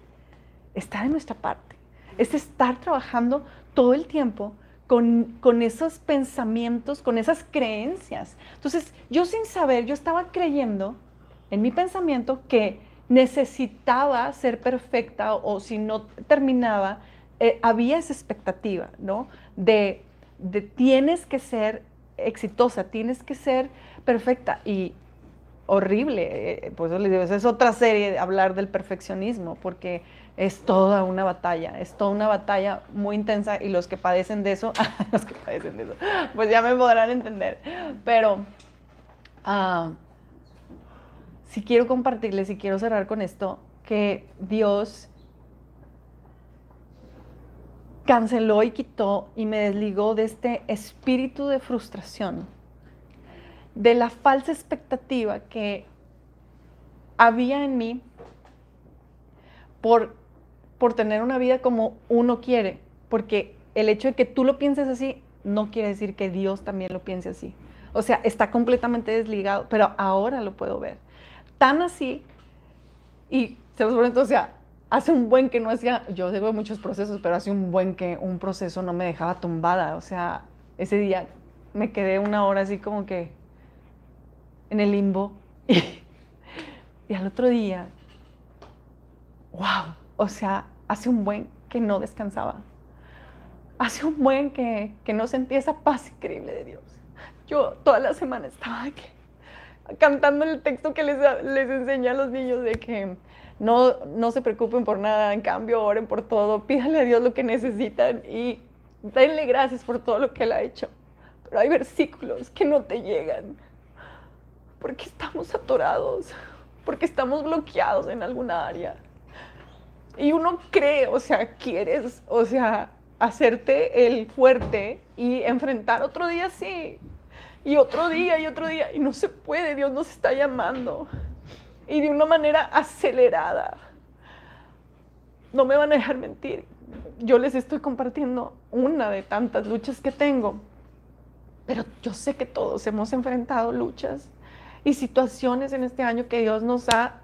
está de nuestra parte. Es estar trabajando todo el tiempo con, con, esos pensamientos, con esas creencias. Entonces, yo sin saber, yo estaba creyendo en mi pensamiento que necesitaba ser perfecta o si no terminaba, eh, había esa expectativa, ¿no? De, tienes que ser exitosa, tienes que ser perfecta y horrible, eh, pues les digo, es otra serie de hablar del perfeccionismo, porque es toda una batalla, es toda una batalla muy intensa y los que padecen de eso, los que padecen de eso, pues ya me podrán entender, pero ah, si quiero compartirles y quiero cerrar con esto, que Dios canceló y quitó y me desligó de este espíritu de frustración de la falsa expectativa que había en mí por, por tener una vida como uno quiere, porque el hecho de que tú lo pienses así no quiere decir que Dios también lo piense así. O sea, está completamente desligado, pero ahora lo puedo ver. Tan así, y se los prometo, o sea, hace un buen que no hacía, yo tengo muchos procesos, pero hace un buen que un proceso no me dejaba tumbada. O sea, ese día me quedé una hora así como que en el limbo. Y, al otro día, wow, o sea, hace un buen que no descansaba. Hace un buen que, que no sentía esa paz increíble de Dios. Yo toda la semana estaba cantando el texto que les, les enseñé a los niños de que no, no se preocupen por nada, en cambio oren por todo, pídanle a Dios lo que necesitan y denle gracias por todo lo que Él ha hecho. Pero hay versículos que no te llegan porque estamos atorados, porque estamos bloqueados en alguna área. Y uno cree, o sea, quieres, o sea, hacerte el fuerte y enfrentar otro día sí, y otro día y otro día, y no se puede, Dios nos está llamando, y de una manera acelerada. No me van a dejar mentir, yo les estoy compartiendo una de tantas luchas que tengo, pero yo sé que todos hemos enfrentado luchas y situaciones en este año que Dios nos ha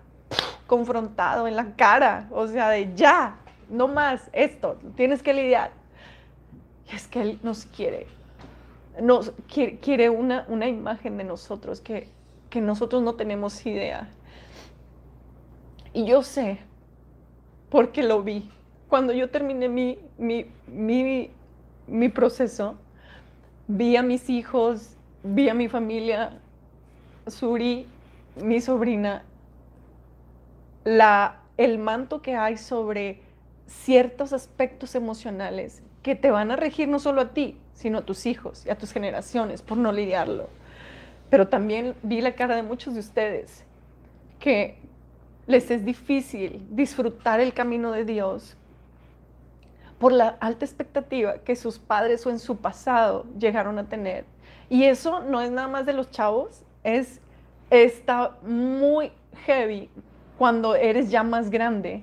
confrontado en la cara, o sea, de ya, no más esto, tienes que lidiar. Y es que Él nos quiere, nos quiere, una, una, imagen de nosotros que, que nosotros no tenemos idea. Y yo sé, porque lo vi, cuando yo terminé mi, mi, mi, mi proceso, vi a mis hijos, vi a mi familia, Suri, mi sobrina, la, el manto que hay sobre ciertos aspectos emocionales que te van a regir no solo a ti, sino a tus hijos y a tus generaciones por no lidiarlo. Pero también vi la cara de muchos de ustedes que les es difícil disfrutar el camino de Dios por la alta expectativa que sus padres o en su pasado llegaron a tener. Y eso no es nada más de los chavos, es, está muy heavy cuando eres ya más grande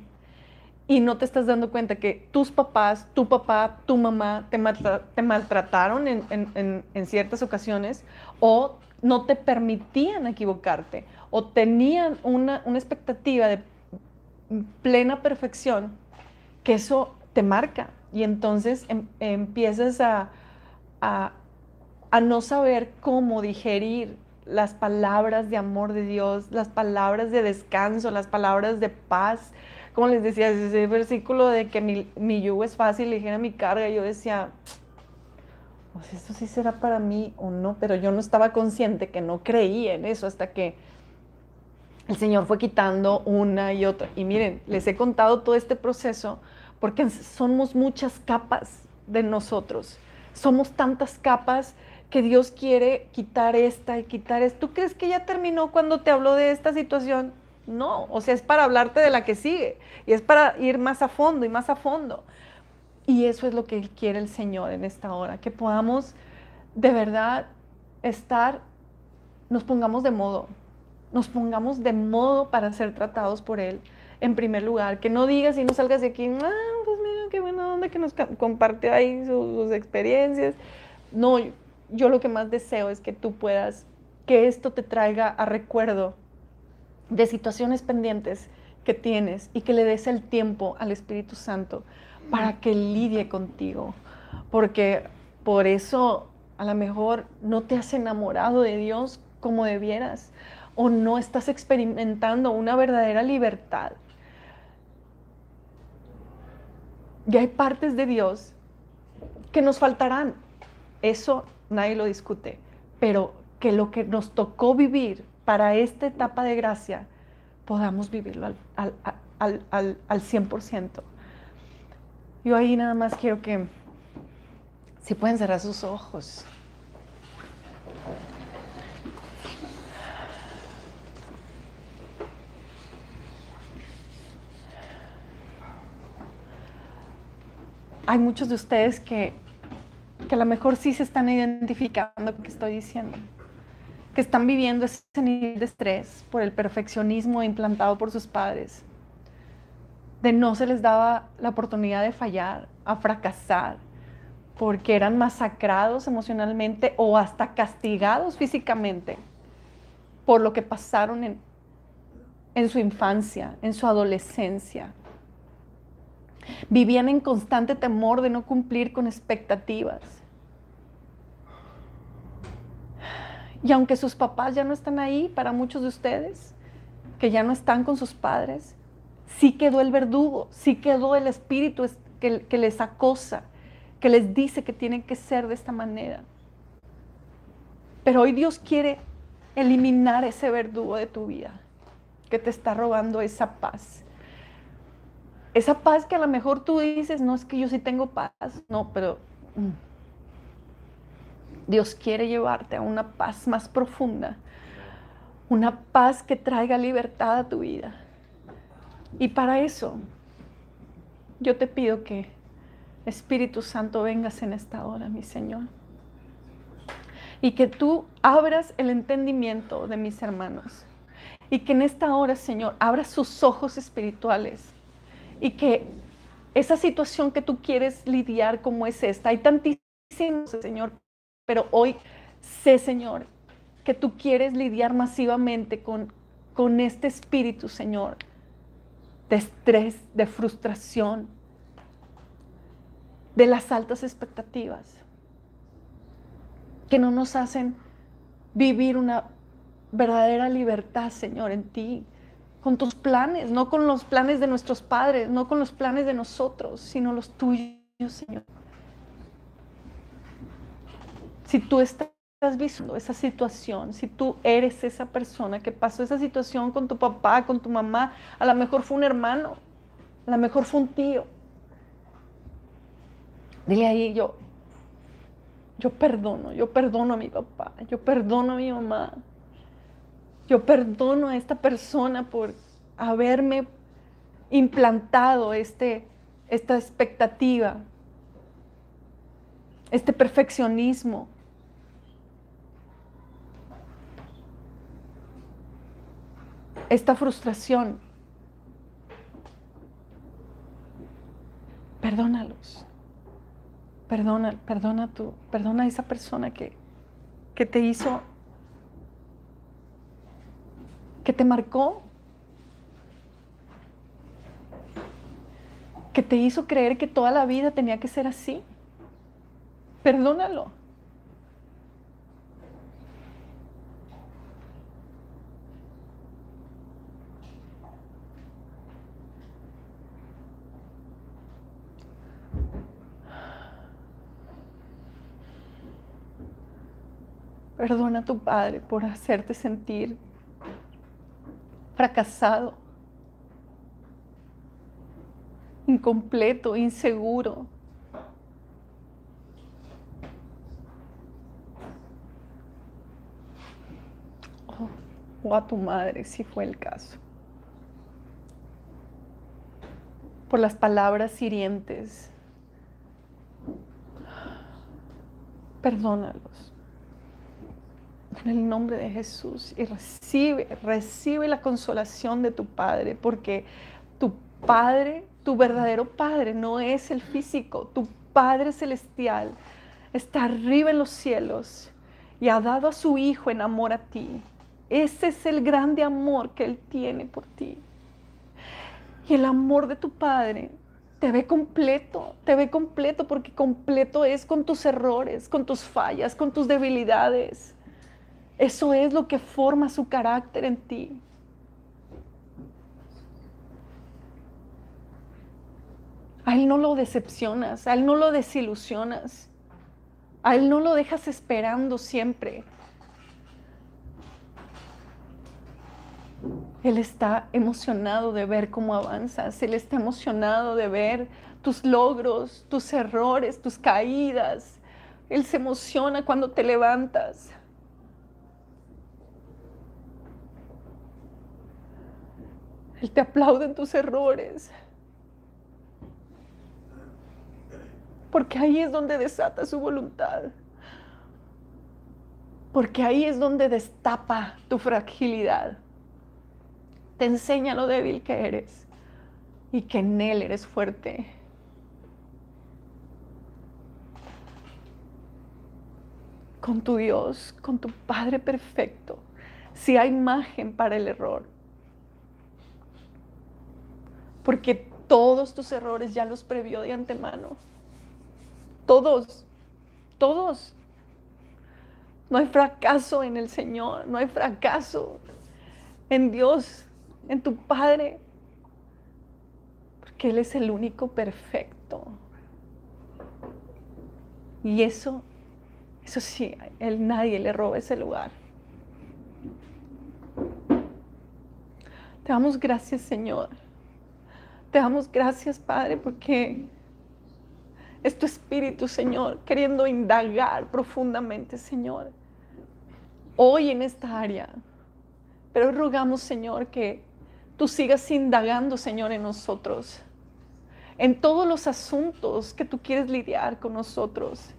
y no te estás dando cuenta que tus papás, tu papá, tu mamá te, maltrataron en, ciertas ocasiones o no te permitían equivocarte o tenían una, expectativa de plena perfección, que eso te marca y entonces em, empiezas a, a, a no saber cómo digerir las palabras de amor de Dios, las palabras de descanso, las palabras de paz. Como les decía, ese versículo de que mi, yugo es fácil, ligera mi carga, yo decía, pues esto sí será para mí o no, pero yo no estaba consciente que no creía en eso hasta que el Señor fue quitando una y otra. Y miren, les he contado todo este proceso porque somos muchas capas de nosotros. Somos tantas capas que Dios quiere quitar esta y quitar esta. ¿Tú crees que ya terminó cuando te habló de esta situación? No, o sea, es para hablarte de la que sigue y es para ir más a fondo y más a fondo. Y eso es lo que quiere el Señor en esta hora, que podamos de verdad estar, nos pongamos de modo, nos pongamos de modo para ser tratados por Él en primer lugar, que no digas y no salgas de aquí, ah, pues mira, qué buena onda que nos comparte ahí sus, sus experiencias. No, yo lo que más deseo es que tú puedas, que esto te traiga a recuerdo de situaciones pendientes que tienes y que le des el tiempo al Espíritu Santo para que lidie contigo. Porque por eso a lo mejor no te has enamorado de Dios como debieras o no estás experimentando una verdadera libertad. Y hay partes de Dios que nos faltarán. Eso nadie lo discute, pero que lo que nos tocó vivir para esta etapa de gracia, podamos vivirlo al, al, al, al 100%. Yo ahí nada más quiero que, si pueden cerrar sus ojos. Hay muchos de ustedes que que a lo mejor sí se están identificando con lo que estoy diciendo. Que están viviendo ese nivel de estrés por el perfeccionismo implantado por sus padres, de no se les daba la oportunidad de fallar, a fracasar, porque eran masacrados emocionalmente o hasta castigados físicamente por lo que pasaron en, en su infancia, en su adolescencia. Vivían en constante temor de no cumplir con expectativas. Y aunque sus papás ya no están ahí, para muchos de ustedes, que ya no están con sus padres, sí quedó el verdugo, sí quedó el espíritu que, les acosa, que les dice que tienen que ser de esta manera. Pero hoy Dios quiere eliminar ese verdugo de tu vida que te está robando esa paz. Esa paz que a lo mejor tú dices, no es que yo sí tengo paz, no, pero mm, Dios quiere llevarte a una paz más profunda, una paz que traiga libertad a tu vida. Y para eso, yo te pido que Espíritu Santo vengas en esta hora, mi Señor y que tú abras el entendimiento de mis hermanos. Y que en esta hora, Señor, abras sus ojos espirituales. Y que esa situación que tú quieres lidiar como es esta, hay tantísimos, Señor, pero hoy sé, Señor, que tú quieres lidiar masivamente con, con este espíritu, Señor, de estrés, de frustración, de las altas expectativas que no nos hacen vivir una verdadera libertad, Señor, en ti, con tus planes, no con los planes de nuestros padres, no con los planes de nosotros, sino los tuyos, Señor. Si tú estás viendo esa situación, si tú eres esa persona que pasó esa situación con tu papá, con tu mamá, a lo mejor fue un hermano, a lo mejor fue un tío. Dile ahí, yo, yo perdono, yo perdono a mi papá, yo perdono a mi mamá, yo perdono a esta persona por haberme implantado este, esta expectativa, este perfeccionismo. Esta frustración. Perdónalos. Perdona, perdona tú, perdona a esa persona que, que te hizo, que te marcó, que te hizo creer que toda la vida tenía que ser así. Perdónalo. Perdona a tu padre por hacerte sentir fracasado, incompleto, inseguro. Oh, o a tu madre, si fue el caso. Por las palabras hirientes. Perdónalos en el nombre de Jesús y recibe, recibe la consolación de tu Padre, porque tu Padre, tu verdadero Padre, no es el físico, tu Padre celestial está arriba en los cielos y ha dado a su Hijo en amor a ti. Ese es el grande amor que Él tiene por ti. Y el amor de tu Padre te ve completo, te ve completo porque completo es con tus errores, con tus fallas, con tus debilidades. Eso es lo que forma su carácter en ti. A Él no lo decepcionas, a Él no lo desilusionas, a Él no lo dejas esperando siempre. Él está emocionado de ver cómo avanzas, Él está emocionado de ver tus logros, tus errores, tus caídas. Él se emociona cuando te levantas. Él te aplaude en tus errores. Porque ahí es donde desata su voluntad. Porque ahí es donde destapa tu fragilidad. Te enseña lo débil que eres y que en Él eres fuerte. Con tu Dios, con tu Padre perfecto, si hay margen para el error. Porque todos tus errores ya los previó de antemano. Todos, todos. No hay fracaso en el Señor, no hay fracaso en Dios, en tu Padre, porque Él es el único perfecto. Y eso, eso sí, Él nadie le roba ese lugar. Te damos gracias, Señor. Te damos gracias, Padre, porque es tu espíritu, Señor, queriendo indagar profundamente, Señor, hoy en esta área. Pero rogamos, Señor, que tú sigas indagando, Señor, en nosotros, en todos los asuntos que tú quieres lidiar con nosotros.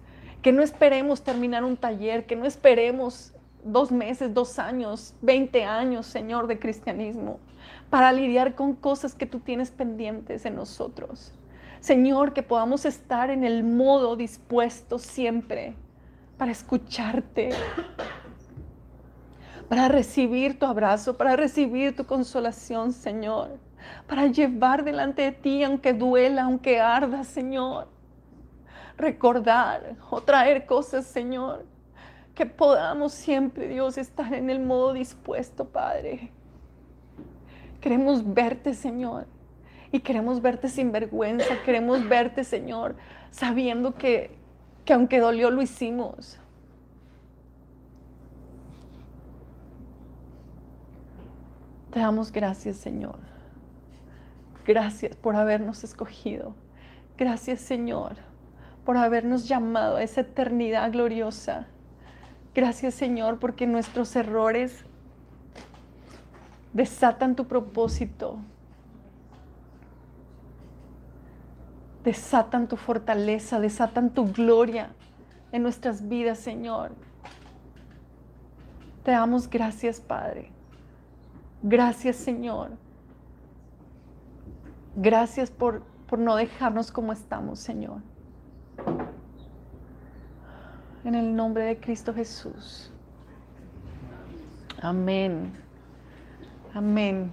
Que no esperemos terminar un taller, que no esperemos dos meses, dos años, veinte años, Señor, de cristianismo, para lidiar con cosas que tú tienes pendientes en nosotros. Señor, que podamos estar en el modo dispuesto siempre para escucharte, para recibir tu abrazo, para recibir tu consolación, Señor, para llevar delante de ti, aunque duela, aunque arda, Señor. Recordar o traer cosas, Señor, que podamos siempre, Dios, estar en el modo dispuesto, Padre. Queremos verte, Señor y queremos verte sin vergüenza, queremos verte, Señor, sabiendo que, que aunque dolió, lo hicimos. Te damos gracias, Señor. Gracias por habernos escogido. Gracias, Señor, por habernos llamado a esa eternidad gloriosa. Gracias, Señor, porque nuestros errores desatan tu propósito desatan tu fortaleza, desatan tu gloria en nuestras vidas, Señor. Te damos gracias, Padre. Gracias, Señor. Gracias por, por no dejarnos como estamos, Señor. En el nombre de Cristo Jesús. Amén. Amén.